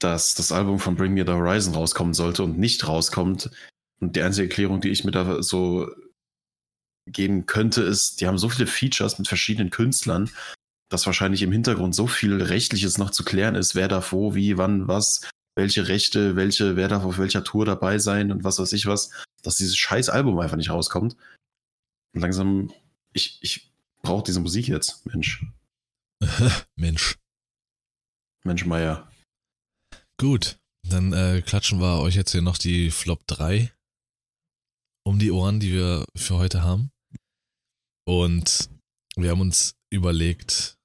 dass das Album von Bring Me the Horizon rauskommen sollte und nicht rauskommt. Und die einzige Erklärung, die ich mir da so geben könnte, ist, die haben so viele Features mit verschiedenen Künstlern, dass wahrscheinlich im Hintergrund so viel Rechtliches noch zu klären ist, wer darf wo, wie, wann, was, welche Rechte, welche, wer darf auf welcher Tour dabei sein und was weiß ich was, dass dieses scheiß Album einfach nicht rauskommt. Und langsam, ich, ich brauche diese Musik jetzt, Mensch. Mensch. Mensch Meier. Gut, dann äh, klatschen wir euch jetzt hier noch die Flop 3 um die Ohren, die wir für heute haben. Und wir haben uns überlegt,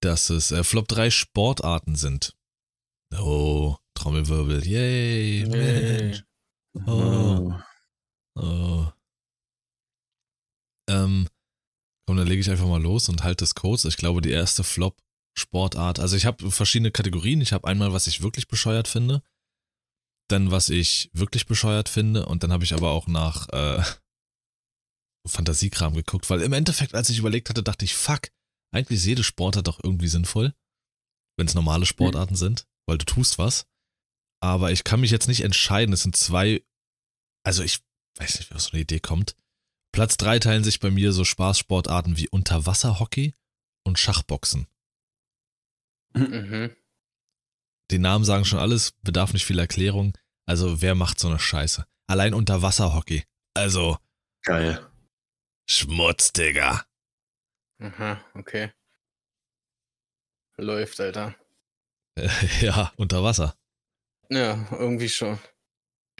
dass es äh, Flop 3 Sportarten sind. Oh, Trommelwirbel. Yay, Mensch. Oh, oh. Ähm, komm, dann lege ich einfach mal los und halte es kurz. Ich glaube, die erste Flop-Sportart. Also ich habe verschiedene Kategorien. Ich habe einmal, was ich wirklich bescheuert finde. Dann, was ich wirklich bescheuert finde. Und dann habe ich aber auch nach äh, Fantasiekram geguckt. Weil im Endeffekt, als ich überlegt hatte, dachte ich, fuck, eigentlich ist jede Sportart doch irgendwie sinnvoll. Wenn es normale Sportarten sind. Weil du tust was. Aber ich kann mich jetzt nicht entscheiden. Es sind zwei. Also ich weiß nicht, wie auf so eine Idee kommt. Platz drei teilen sich bei mir so Spaßsportarten wie Unterwasserhockey und Schachboxen. Mhm. Die Namen sagen schon alles, bedarf nicht viel Erklärung. Also wer macht so eine Scheiße? Allein Unterwasserhockey. Also Geil. Schmutz, Digga. Aha, okay. Läuft, Alter. ja, unter Wasser. Ja, irgendwie schon.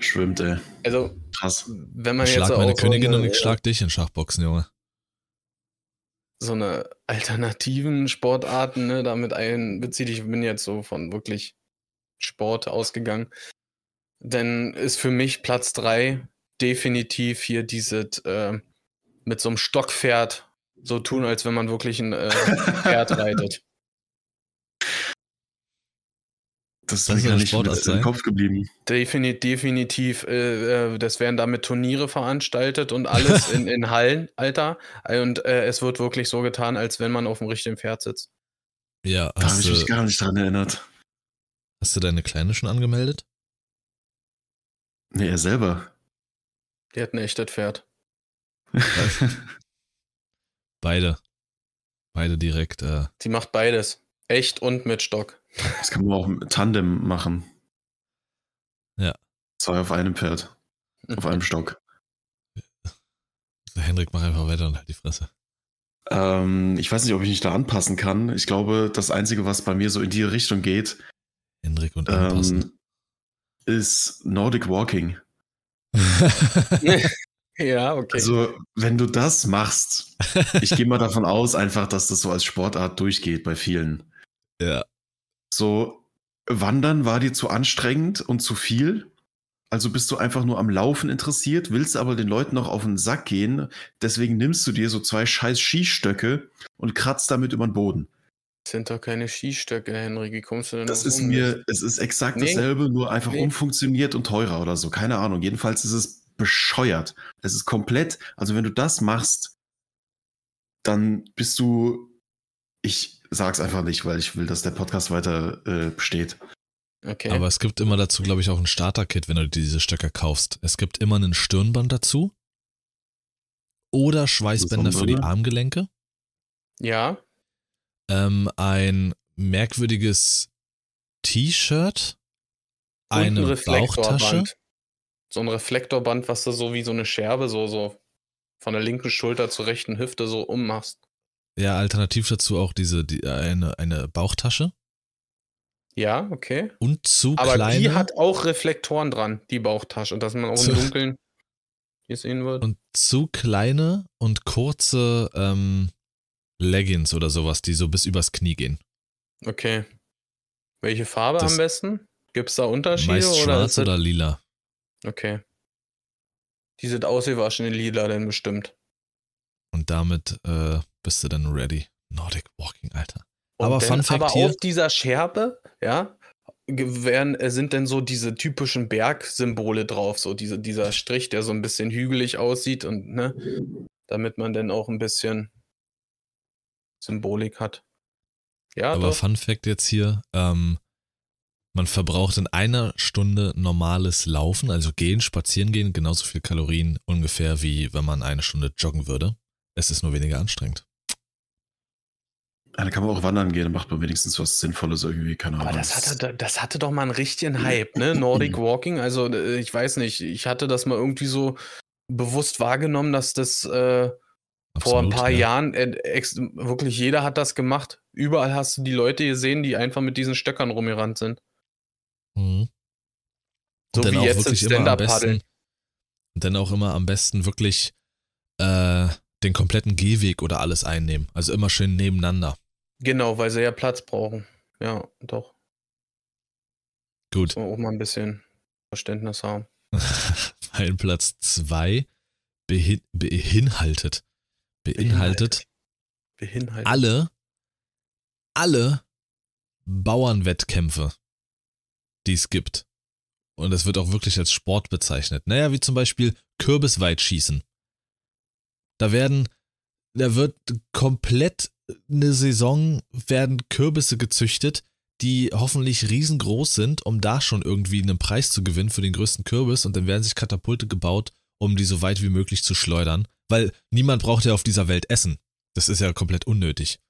Schwimmt, ey. Also, Krass. wenn man Ich jetzt schlag auch meine so Königin eine, und ich schlag dich in Schachboxen, Junge. so eine alternativen Sportarten, ne, damit einbezieht, ich bin jetzt so von wirklich Sport ausgegangen, dann ist für mich Platz drei definitiv hier dieses äh, mit so einem Stockpferd so tun, als wenn man wirklich ein äh, Pferd reitet. Das ist Das mir eine nicht Sportart im? Kopf geblieben. Definitiv, definitiv. Äh, äh, das werden damit Turniere veranstaltet und alles in, in Hallen, Alter. Und äh, es wird wirklich so getan, als wenn man auf dem richtigen Pferd sitzt. Ja, Da habe ich mich gar nicht dran erinnert. hast du deine Kleine schon angemeldet? Nee, er selber. Die hat ein echtes Pferd. Beide. Beide direkt. Äh, Die macht beides. Echt und mit Stock. Das kann man auch im Tandem machen. Ja. Zwei auf einem Pferd. Auf einem Stock. Henrik, mach einfach weiter und halt die Fresse. Ähm, ich weiß nicht, ob ich mich da anpassen kann. Ich glaube, das Einzige, was bei mir so in die Richtung geht, Henrik und anpassen. ähm, ist Nordic Walking. Ja, okay. Also, wenn du das machst, ich gehe mal davon aus, einfach, dass das so als Sportart durchgeht bei vielen. ja. So, Wandern war dir zu anstrengend und zu viel. Also bist du einfach nur am Laufen interessiert, willst aber den Leuten noch auf den Sack gehen. Deswegen nimmst du dir so zwei scheiß Skistöcke und kratzt damit über den Boden. das sind doch keine Skistöcke, Henry. Wie kommst du denn Das ist so mir, es ist exakt Nee. dasselbe, nur einfach Nee. umfunktioniert und teurer oder so. Keine Ahnung. Jedenfalls ist es bescheuert. Es ist komplett, also wenn du das machst, dann bist du, ich sag's einfach nicht, weil ich will, dass der Podcast weiter äh, besteht. Okay. Aber es gibt immer dazu, glaube ich, auch ein Starter-Kit, wenn du diese Stöcker kaufst. Es gibt immer einen Stirnband dazu. Oder Schweißbänder für die? Armgelenke. ja, Ähm, ein merkwürdiges T-Shirt. und ein Eine Reflektorband. So ein Reflektorband, was du so wie so eine Scherbe so, so von der linken Schulter zur rechten Hüfte so ummachst. Ja, alternativ dazu auch diese, die, eine, eine Bauchtasche. Ja, okay. Und zu Aber kleine. die hat auch Reflektoren dran, die Bauchtasche, dass man auch im Dunkeln hier sehen wird. und zu kleine und kurze ähm, Leggings oder sowas, die so bis übers Knie gehen. Okay. Welche Farbe Das- am besten? Gibt es da Unterschiede? Meist oder schwarz oder lila. Okay. Die sind ausgewaschen in lila denn bestimmt. Und damit äh, bist du dann ready. Nordic Walking, Alter. Und Aber dann, Fun Fact aber hier- auf dieser Scherbe, ja, werden, äh, sind denn so diese typischen Bergsymbole drauf, so diese, dieser Strich, der so ein bisschen hügelig aussieht und ne, damit man dann auch ein bisschen Symbolik hat. Ja, Aber doch. Fun Fact jetzt hier, ähm, man verbraucht in einer Stunde normales Laufen, also gehen, spazieren gehen, genauso viel Kalorien ungefähr, wie wenn man eine Stunde joggen würde. Es ist nur weniger anstrengend. Ja, dann kann man auch wandern gehen, dann macht man wenigstens was Sinnvolles irgendwie, keine Ahnung. Aber das hatte, das hatte doch mal einen richtigen Hype, ne? Nordic Walking. Also, äh, ich weiß nicht, ich hatte das mal irgendwie so bewusst wahrgenommen, dass das äh, vor ein paar ja. Jahren äh, wirklich jeder hat das gemacht. Überall hast du die Leute gesehen, die einfach mit diesen Stöckern rumgerannt sind. Mhm. So Und dann wie auch jetzt im wirklich immer am Stand-Up-Paddeln. besten, und dann auch immer am besten wirklich äh, den kompletten Gehweg oder alles einnehmen. Also immer schön nebeneinander. Genau, weil sie ja Platz brauchen. Ja, doch. Gut. Muss man auch mal ein bisschen Verständnis haben. Mein Platz 2 behin beinhaltet, beinhaltet Behinhaltet. alle, alle Bauernwettkämpfe, die es gibt. Und es wird auch wirklich als Sport bezeichnet. Naja, wie zum Beispiel Kürbisweitschießen. Da werden, da wird komplett eine Saison werden Kürbisse gezüchtet, die hoffentlich riesengroß sind, um da schon irgendwie einen Preis zu gewinnen für den größten Kürbis und dann werden sich Katapulte gebaut, um die so weit wie möglich zu schleudern, weil niemand braucht ja auf dieser Welt Essen. Das ist ja komplett unnötig.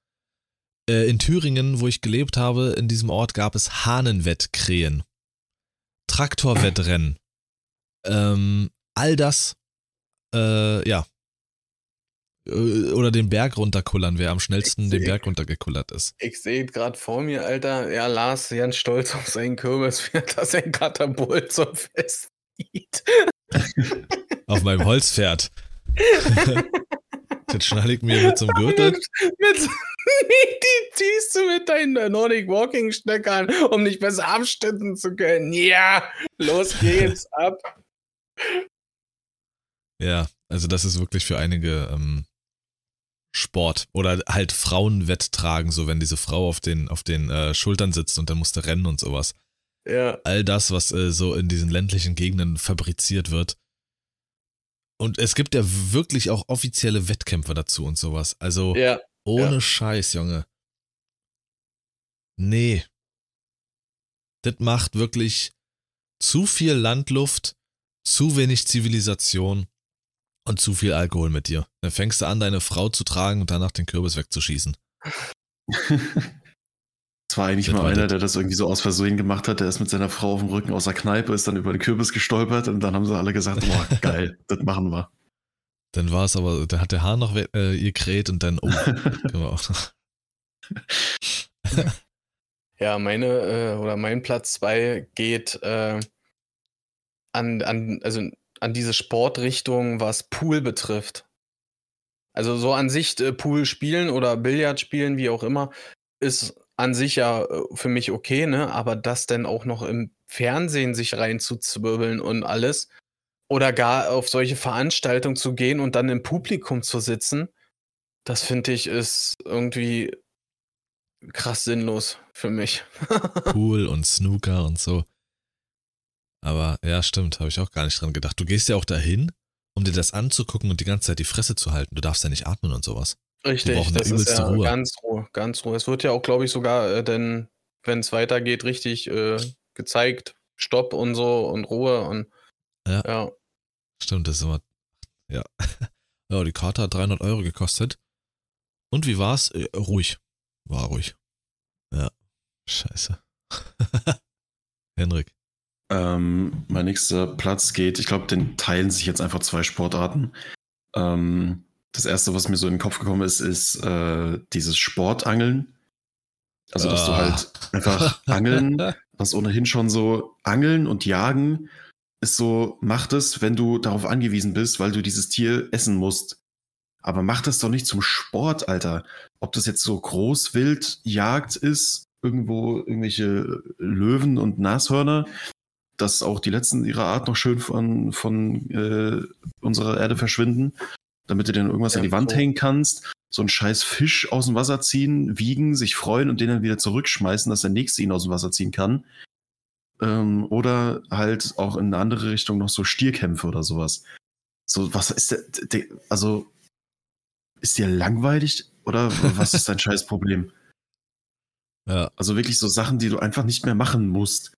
Äh, in Thüringen, wo ich gelebt habe, in diesem Ort gab es Hahnenwettkrähen, Traktorwettrennen, ähm, all das, äh, ja. Äh, Oder den Berg runterkullern, wer am schnellsten den Berg runtergekullert ist. Ich sehe gerade vor mir, Alter, ja, Lars ganz stolz auf seinen Kürbis, wie er Katapult so festzieht. Auf meinem Holzpferd. Jetzt schnall ich mir mit zum Gürtel. Mit, mit, die ziehst du mit deinen Nordic Walking Stöckern, um dich besser abstützen zu können. Ja, los geht's ab. Ja, also das ist wirklich für einige ähm, Sport. Oder halt Frauenwetttragen, so wenn diese Frau auf den, auf den äh, Schultern sitzt und dann musste rennen und sowas. Ja. All das, was äh, so in diesen ländlichen Gegenden fabriziert wird. Und es gibt ja wirklich auch offizielle Wettkämpfe dazu und sowas. Also Ja. ohne ja. Scheiß, Junge. Nee. Das macht wirklich zu viel Landluft, zu wenig Zivilisation und zu viel Alkohol mit dir. Dann fängst du an, deine Frau zu tragen und danach den Kürbis wegzuschießen. Es war eigentlich Das mal einer, der das irgendwie so aus Versehen gemacht hat. Der ist mit seiner Frau auf dem Rücken aus der Kneipe, ist dann über den Kürbis gestolpert und dann haben sie alle gesagt, boah, geil, das machen wir. Dann war es aber, da hat der Haar noch äh, ihr kräht und dann, oh, können wir auch. Ja, meine äh, oder mein Platz 2 geht äh, an, an, also an diese Sportrichtung, was Pool betrifft. Also so an sich äh, Pool spielen oder Billard spielen, wie auch immer, ist an sich ja äh, für mich okay, ne? Aber das dann auch noch im Fernsehen sich reinzuzwirbeln und alles oder gar auf solche Veranstaltungen zu gehen und dann im Publikum zu sitzen, das finde ich ist irgendwie krass sinnlos für mich. Pool und Snooker und so. Aber ja, stimmt, habe ich auch gar nicht dran gedacht. Du gehst ja auch dahin, um dir das anzugucken und die ganze Zeit die Fresse zu halten. Du darfst ja nicht atmen und sowas. Richtig, das ist ja Ruhe. ganz Ruhe, ganz Ruhe. Es wird ja auch, glaube ich, sogar, äh, denn wenn es weitergeht, richtig äh, gezeigt, Stopp und so und Ruhe und Ja. ja. Stimmt, das ist immer. Ja. Ja, die Karte hat 300 Euro gekostet. Und wie war's? Äh, ruhig. War ruhig. Ja. Scheiße. Henrik. Ähm, mein nächster Platz geht, ich glaube, den teilen sich jetzt einfach zwei Sportarten. Ähm, das erste, was mir so in den Kopf gekommen ist, ist äh, dieses Sportangeln. Also, dass du Ah. halt einfach angeln, was ohnehin schon so Angeln und Jagen ist so, mach das, wenn du darauf angewiesen bist, weil du dieses Tier essen musst. Aber mach das doch nicht zum Sport, Alter. Ob das jetzt so Großwildjagd ist, irgendwo irgendwelche Löwen und Nashörner, dass auch die letzten ihrer Art noch schön von, von äh, unserer Erde verschwinden, damit du dann irgendwas Ja, an die Wand so. hängen kannst, so einen scheiß Fisch aus dem Wasser ziehen, wiegen, sich freuen und den dann wieder zurückschmeißen, dass der nächste ihn aus dem Wasser ziehen kann. Ähm, oder halt auch in eine andere Richtung noch so Stierkämpfe oder sowas. So, was ist der, der also, ist dir langweilig oder was ist dein scheiß Problem? Ja, Also wirklich so Sachen, die du einfach nicht mehr machen musst,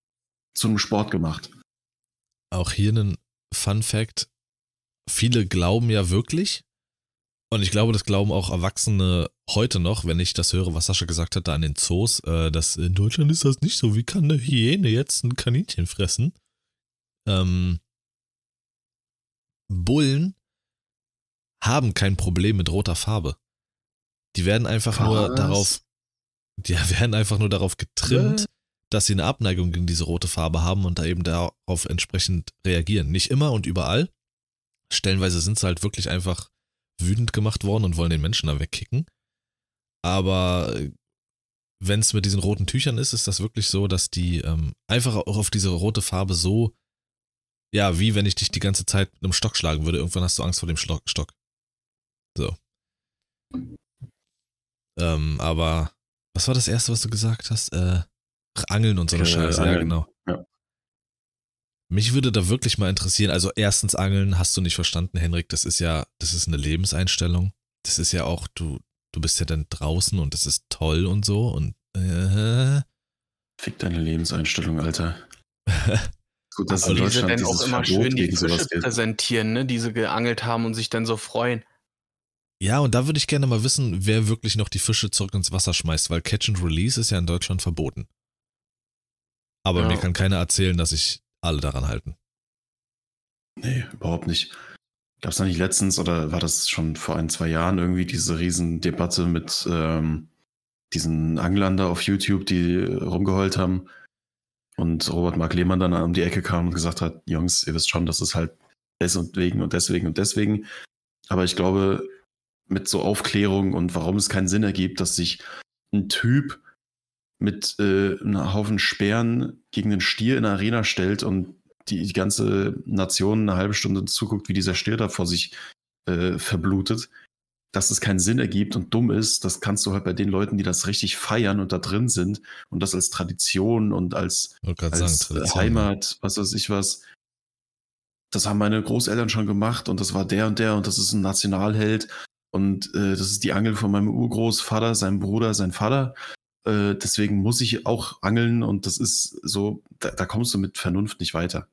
zu einem Sport gemacht. auch hier ein Fun Fact. Viele glauben ja wirklich, und ich glaube, das glauben auch Erwachsene heute noch, wenn ich das höre, was Sascha gesagt hat, da an den Zoos, äh, dass in Deutschland ist das nicht so. Wie kann eine Hyäne jetzt ein Kaninchen fressen? Ähm, Bullen haben kein Problem mit roter Farbe. Die werden einfach nur Was? darauf, die werden einfach nur darauf getrimmt, dass sie eine Abneigung gegen diese rote Farbe haben und da eben darauf entsprechend reagieren. Nicht immer und überall. Stellenweise sind sie halt wirklich einfach wütend gemacht worden und wollen den Menschen da wegkicken. Aber wenn es mit diesen roten Tüchern ist, ist das wirklich so, dass die ähm, einfach auch auf diese rote Farbe so, ja, wie wenn ich dich die ganze Zeit mit einem Stock schlagen würde. Irgendwann hast du Angst vor dem Stock. So. Ähm, aber was war das erste, was du gesagt hast? Äh, Angeln und so eine Äh, Scheiße. Ja, Angeln. genau. Mich würde da wirklich mal interessieren, also erstens Angeln, hast du nicht verstanden, Henrik, das ist ja, das ist eine Lebenseinstellung. Das ist ja auch, du, du bist ja dann draußen und das ist toll und so und äh, Fick deine Lebenseinstellung, Alter. Gut, dass Aber in Deutschland dann auch dieses immer Verbot schön die gegen sowas Fische präsentieren, ne, die sie geangelt haben und sich dann so freuen. Ja, und da würde ich gerne mal wissen, wer wirklich noch die Fische zurück ins Wasser schmeißt, weil Catch and Release ist ja in Deutschland verboten. Aber Ja. mir kann keiner erzählen, dass sich alle daran halten. Nee, überhaupt nicht. Gab es da nicht letztens oder war das schon vor ein, zwei Jahren irgendwie diese Riesendebatte mit ähm, diesen Anglern da auf YouTube, die rumgeheult haben und Robert Mark Lehmann dann um die Ecke kam und gesagt hat, Jungs, ihr wisst schon, das ist halt deswegen und deswegen und deswegen. Aber ich glaube, mit so Aufklärung und warum es keinen Sinn ergibt, dass sich ein Typ mit äh, einem Haufen Speeren gegen einen Stier in der Arena stellt und die, die ganze Nation eine halbe Stunde zuguckt, wie dieser Stier da vor sich äh, verblutet. dass es keinen Sinn ergibt und dumm ist, das kannst du halt bei den Leuten, die das richtig feiern und da drin sind und das als Tradition und als, als sagen, Heimat, was weiß ich was. Das haben meine Großeltern schon gemacht und das war der und der und das ist ein Nationalheld und äh, das ist die Angel von meinem Urgroßvater, seinem Bruder, sein Vater. Äh, deswegen muss ich auch angeln und das ist so, da, da kommst du mit Vernunft nicht weiter.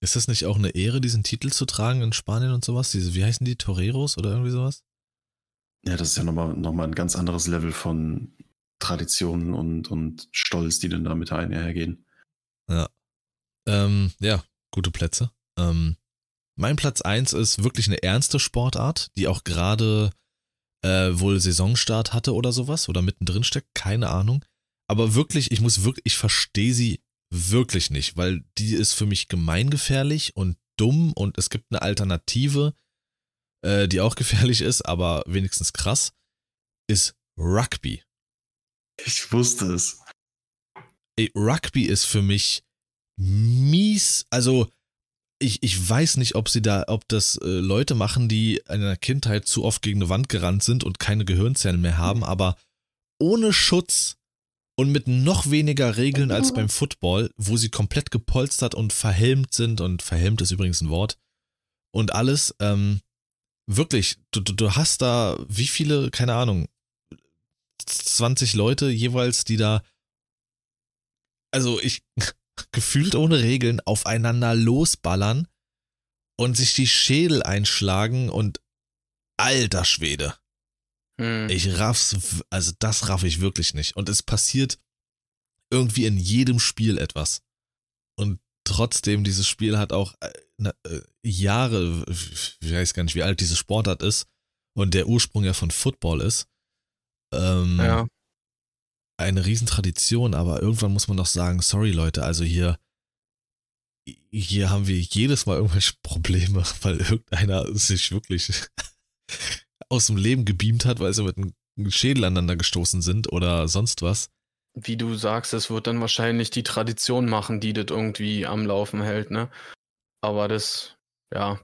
Ist das nicht auch eine Ehre, diesen Titel zu tragen in Spanien und sowas? Diese, wie heißen die? Toreros oder irgendwie sowas? Ja, das ist ja nochmal noch mal ein ganz anderes Level von Traditionen und, und Stolz, die dann da mit einhergehen. Ja. Ähm, ja, gute Plätze. Ähm, mein Platz 1 ist wirklich eine ernste Sportart, die auch gerade äh, wohl Saisonstart hatte oder sowas oder mittendrin steckt, keine Ahnung. Aber wirklich, ich muss wirklich, ich verstehe sie wirklich nicht, weil die ist für mich gemeingefährlich und dumm und es gibt eine Alternative, äh, die auch gefährlich ist, aber wenigstens krass, ist Rugby. Ich wusste es. Ey, Rugby ist für mich mies, also ich, ich weiß nicht, ob sie da, ob das äh, Leute machen, die in der Kindheit zu oft gegen eine Wand gerannt sind und keine Gehirnzellen mehr haben, aber ohne Schutz und mit noch weniger Regeln als beim Football, wo sie komplett gepolstert und verhelmt sind. Und verhelmt ist übrigens ein Wort. Und alles, ähm, wirklich, du, du, du hast da wie viele, keine Ahnung, 20 Leute jeweils, die da, also ich, gefühlt ohne Regeln aufeinander losballern und sich die Schädel einschlagen und alter Schwede. Hm. Ich raff's, also das raff ich wirklich nicht. Und es passiert irgendwie in jedem Spiel etwas. Und trotzdem, dieses Spiel hat auch äh, äh, Jahre, ich weiß gar nicht, wie alt diese Sportart ist und der Ursprung ja von Football ist. Ähm, ja. Eine Riesentradition, aber irgendwann muss man doch sagen, sorry Leute, also hier, hier haben wir jedes Mal irgendwelche Probleme, weil irgendeiner sich wirklich aus dem Leben gebeamt hat, weil sie mit einem Schädel aneinander gestoßen sind oder sonst was. Wie du sagst, es wird dann wahrscheinlich die Tradition machen, die das irgendwie am Laufen hält, ne? Aber das, ja.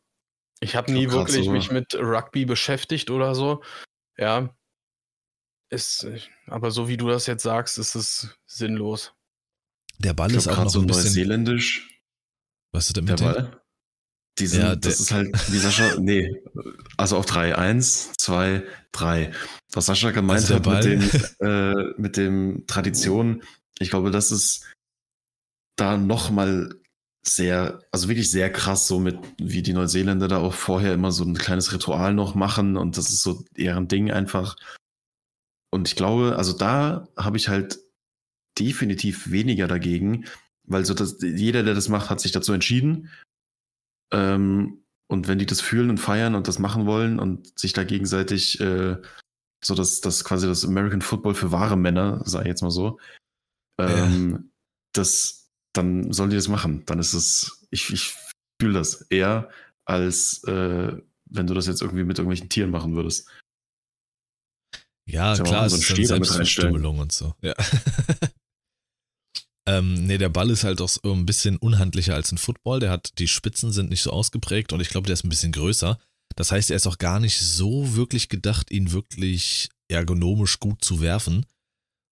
Ich habe nie wirklich so. mich mit Rugby beschäftigt oder so. Ja. Ist, aber so wie du das jetzt sagst, ist es sinnlos. Der Ball ist auch noch so ein bisschen. Neuseeländisch. Was ist denn mit der Ball? Die sind, ja, das ist halt, wie Sascha, nee, also auf drei. Eins, zwei, drei. Was Sascha gemeint also hat mit dem, äh, mit dem Tradition, ich glaube, das ist da nochmal sehr, also wirklich sehr krass, so mit, wie die Neuseeländer da auch vorher immer so ein kleines Ritual noch machen und das ist so deren Ding einfach. Und ich glaube, also da habe ich halt definitiv weniger dagegen, weil so das, jeder, der das macht, hat sich dazu entschieden ähm, und wenn die das fühlen und feiern und das machen wollen und sich da gegenseitig äh, so dass das quasi das American Football für wahre Männer, ich jetzt mal so, ähm, ja. das, dann sollen die das machen. Dann ist es, ich, ich fühle das eher, als äh, wenn du das jetzt irgendwie mit irgendwelchen Tieren machen würdest. Ja, klar, so es ist dann Selbstverstümmelung und so. Ja. Ähm, nee, der Ball ist halt auch so ein bisschen unhandlicher als ein Football. Der hat, die Spitzen sind nicht so ausgeprägt und ich glaube, der ist ein bisschen größer. Das heißt, er ist auch gar nicht so wirklich gedacht, ihn wirklich ergonomisch gut zu werfen,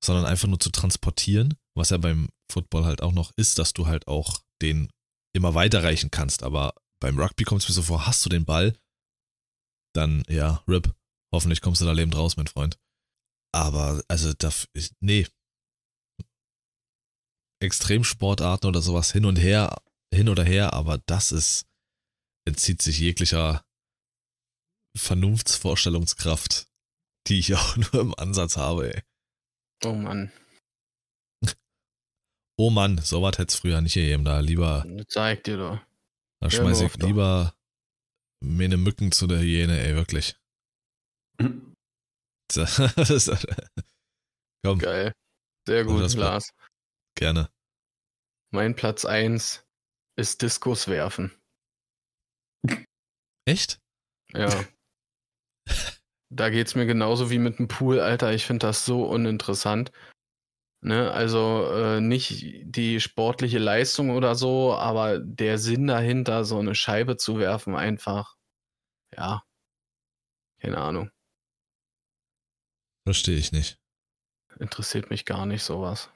sondern einfach nur zu transportieren. Was ja beim Football halt auch noch ist, dass du halt auch den immer weiterreichen kannst. Aber beim Rugby kommt es mir so vor, hast du den Ball, dann ja, RIP. Hoffentlich kommst du da lebend raus, mein Freund. Aber, also, da, nee, Extremsportarten oder sowas hin und her, hin oder her, aber das ist, entzieht sich jeglicher Vernunftsvorstellungskraft, die ich auch nur im Ansatz habe, ey. Oh Mann. Oh Mann, sowas hätte es früher nicht gegeben, da lieber. Zeig dir doch. Da schmeiß ich lieber mir eine Mücken zu der Hyäne, ey, wirklich. Komm. Geil. Sehr gut, Lars. Gerne. Mein Platz 1 ist Diskus werfen. Echt? Ja. da geht's mir genauso wie mit dem Pool, Alter. Ich finde das so uninteressant. Ne? Also äh, nicht die sportliche Leistung oder so, aber der Sinn dahinter, so eine Scheibe zu werfen, einfach. Ja. Keine Ahnung. Verstehe ich nicht. Interessiert mich gar nicht sowas.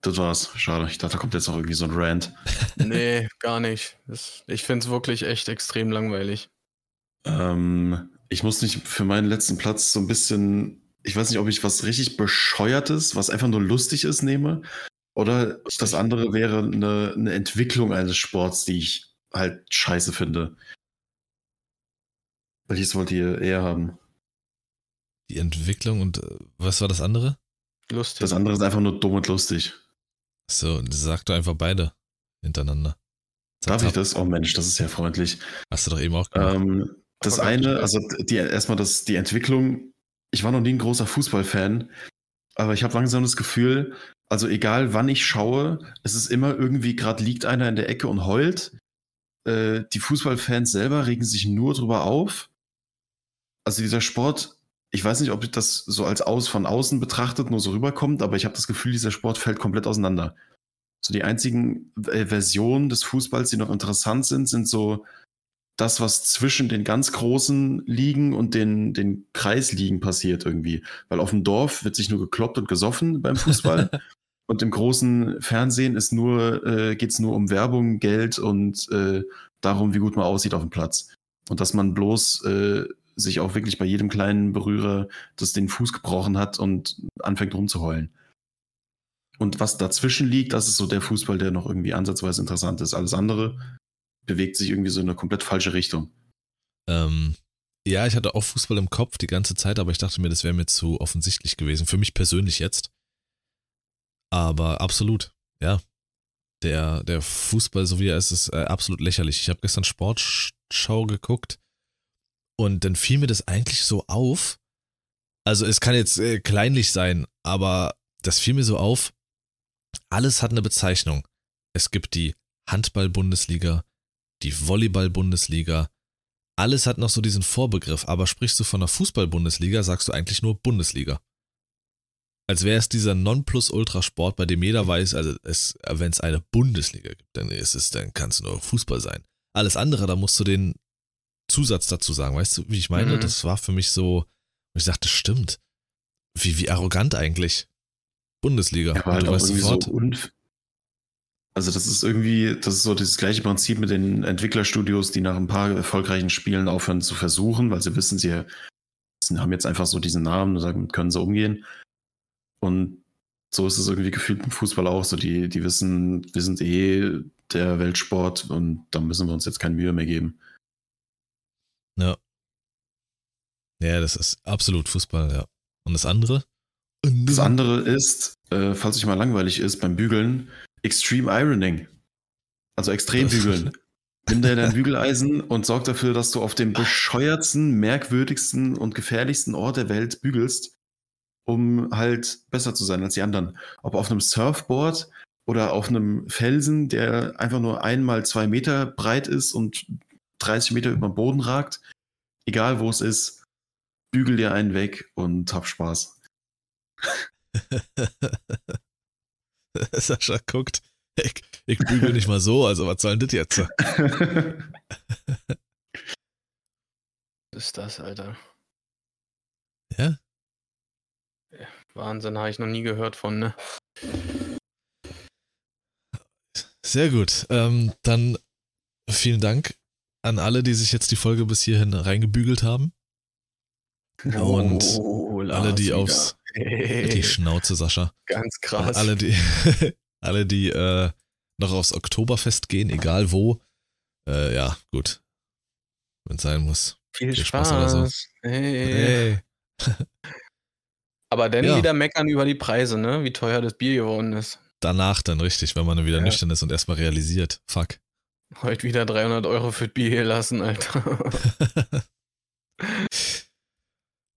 Das war's. Schade. Ich dachte, da kommt jetzt noch irgendwie so ein Rant. Nee, gar nicht. Das, ich finde es wirklich echt extrem langweilig. Ähm, ich muss nicht für meinen letzten Platz so ein bisschen, ich weiß nicht, ob ich was richtig bescheuertes, was einfach nur lustig ist, nehme. Oder das andere wäre eine, eine Entwicklung eines Sports, die ich halt scheiße finde. Welches wollt ihr eher haben? Die Entwicklung und äh, was war das andere? Lustig. Das andere ist einfach nur dumm und lustig. So, sag doch einfach beide hintereinander. Zap, Darf ich das? Oh Mensch, das ist ja freundlich. Hast du doch eben auch gemacht. Ähm, das Aber eine, also die, erstmal das, die Entwicklung. Ich war noch nie ein großer Fußballfan, aber ich habe langsam das Gefühl, also egal wann ich schaue, es ist immer irgendwie, gerade liegt einer in der Ecke und heult. Äh, die Fußballfans selber regen sich nur drüber auf. Also dieser Sport, ich weiß nicht, ob das so als aus von außen betrachtet nur so rüberkommt, aber ich habe das Gefühl, dieser Sport fällt komplett auseinander. So die einzigen äh, Versionen des Fußballs, die noch interessant sind, sind so das, was zwischen den ganz großen Ligen und den, den Kreisligen passiert irgendwie. Weil auf dem Dorf wird sich nur gekloppt und gesoffen beim Fußball. und im großen Fernsehen ist nur, äh, geht es nur um Werbung, Geld und äh, darum, wie gut man aussieht auf dem Platz. Und dass man bloß äh, sich auch wirklich bei jedem kleinen Berührer das den Fuß gebrochen hat und anfängt rumzuheulen. Und was dazwischen liegt, das ist so der Fußball, der noch irgendwie ansatzweise interessant ist. Alles andere bewegt sich irgendwie so in eine komplett falsche Richtung. Ähm, ja, ich hatte auch Fußball im Kopf die ganze Zeit, aber ich dachte mir, das wäre mir zu offensichtlich gewesen. Für mich persönlich jetzt. Aber absolut, ja. Der, der Fußball, so wie er ist, ist äh, absolut lächerlich. Ich habe gestern Sportschau geguckt und dann fiel mir das eigentlich so auf. Also es kann jetzt äh, kleinlich sein, aber das fiel mir so auf. Alles hat eine Bezeichnung. Es gibt die Handball-Bundesliga, die Volleyball-Bundesliga. Alles hat noch so diesen Vorbegriff, aber sprichst du von der Fußball-Bundesliga, sagst du eigentlich nur Bundesliga. Als wäre es dieser Nonplusultra-Sport, bei dem jeder weiß, also wenn es eine Bundesliga gibt, dann ist es, dann kann es nur Fußball sein. Alles andere, da musst du den Zusatz dazu sagen, weißt du, wie ich meine? Mhm. Das war für mich so, ich dachte, stimmt. Wie, wie arrogant eigentlich. Bundesliga. Ja, halt du weißt sofort, so Also das ist irgendwie, das ist so das gleiche Prinzip mit den Entwicklerstudios, die nach ein paar erfolgreichen Spielen aufhören zu versuchen, weil sie wissen, sie haben jetzt einfach so diesen Namen und damit können sie umgehen. Und so ist es irgendwie gefühlt im Fußball auch so. Die, die wissen, wir sind eh der Weltsport und da müssen wir uns jetzt keine Mühe mehr geben. Ja. Ja, das ist absolut Fußball, ja. Und das andere? Das andere ist, äh, falls euch mal langweilig ist, beim Bügeln, Extreme Ironing. Also extrem bügeln. Nimm dir dein Bügeleisen und sorg dafür, dass du auf dem bescheuertsten, merkwürdigsten und gefährlichsten Ort der Welt bügelst, um halt besser zu sein als die anderen. Ob auf einem Surfboard oder auf einem Felsen, der einfach nur einmal zwei Meter breit ist und 30 Meter über den Boden ragt. Egal wo es ist, bügel dir einen weg und hab Spaß. Sascha guckt, ich, ich bügel nicht mal so, also was soll denn das jetzt? Was ist das, Alter? Ja? Wahnsinn, habe ich noch nie gehört von, ne? Sehr gut. Ähm, dann vielen Dank an alle, die sich jetzt die Folge bis hierhin reingebügelt haben. Und Oh, alle, die aufs wieder. die Schnauze, Sascha. Ganz krass. Alle, die, alle, die äh, noch aufs Oktoberfest gehen, egal wo. Äh, ja, gut. Wenn es sein muss. Viel viel Spaß. Spaß oder so. Hey. Hey. Aber dann Ja. wieder meckern über die Preise, ne? Wie teuer das Bier geworden ist. Danach dann richtig, wenn man dann wieder Ja. nüchtern ist und erstmal realisiert. Fuck. Heute wieder 300 Euro für Bier gelassen, Alter.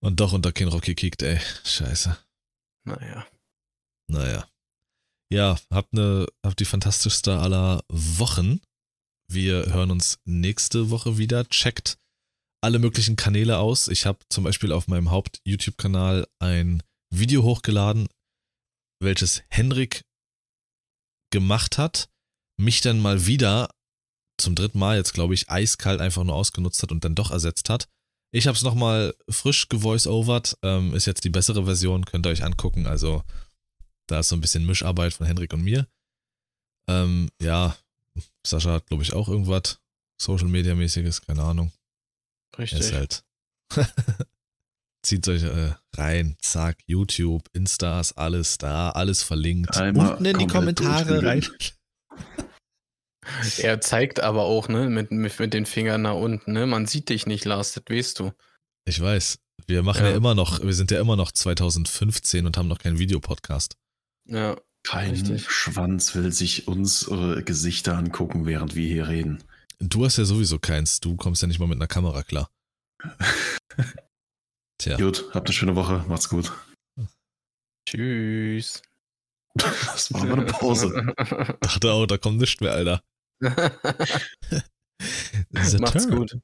und doch unter kein Rocky kickt, ey. Scheiße. naja. Naja. Ja, habt ne, habt die fantastischste aller Wochen. Wir hören uns nächste Woche wieder. Checkt alle möglichen Kanäle aus. Ich habe zum Beispiel auf meinem Haupt-YouTube-Kanal ein Video hochgeladen, welches Henrik gemacht hat, mich dann mal wieder zum dritten Mal jetzt, glaube ich, eiskalt einfach nur ausgenutzt hat und dann doch ersetzt hat. Ich habe es nochmal frisch gevoice-overt. Ähm, ist jetzt die bessere Version, könnt ihr euch angucken. Also, da ist so ein bisschen Mischarbeit von Henrik und mir. Ähm, ja, Sascha hat, glaube ich, auch irgendwas Social Media mäßiges, keine Ahnung. Richtig. Ist halt. Zieht euch äh, rein, zack, YouTube, Instas, alles da, alles verlinkt. Einmal Unten in die Kommentare rein. Er zeigt aber auch, ne, mit, mit, mit den Fingern nach unten, ne? Man sieht dich nicht, Lars, das weißt du. Ich weiß. Wir machen ja. Ja. immer noch, wir sind ja immer noch 2015 und haben noch keinen Videopodcast. Ja. Kein Richtig. Schwanz will sich unsere Gesichter angucken, während wir hier reden. Du hast ja sowieso keins, du kommst ja nicht mal mit einer Kamera klar. Tja, Gut, habt eine schöne Woche. Macht's gut. Tschüss. Das war aber eine Pause. dachte auch, da kommt nichts mehr, Alter. Macht's turn. gut.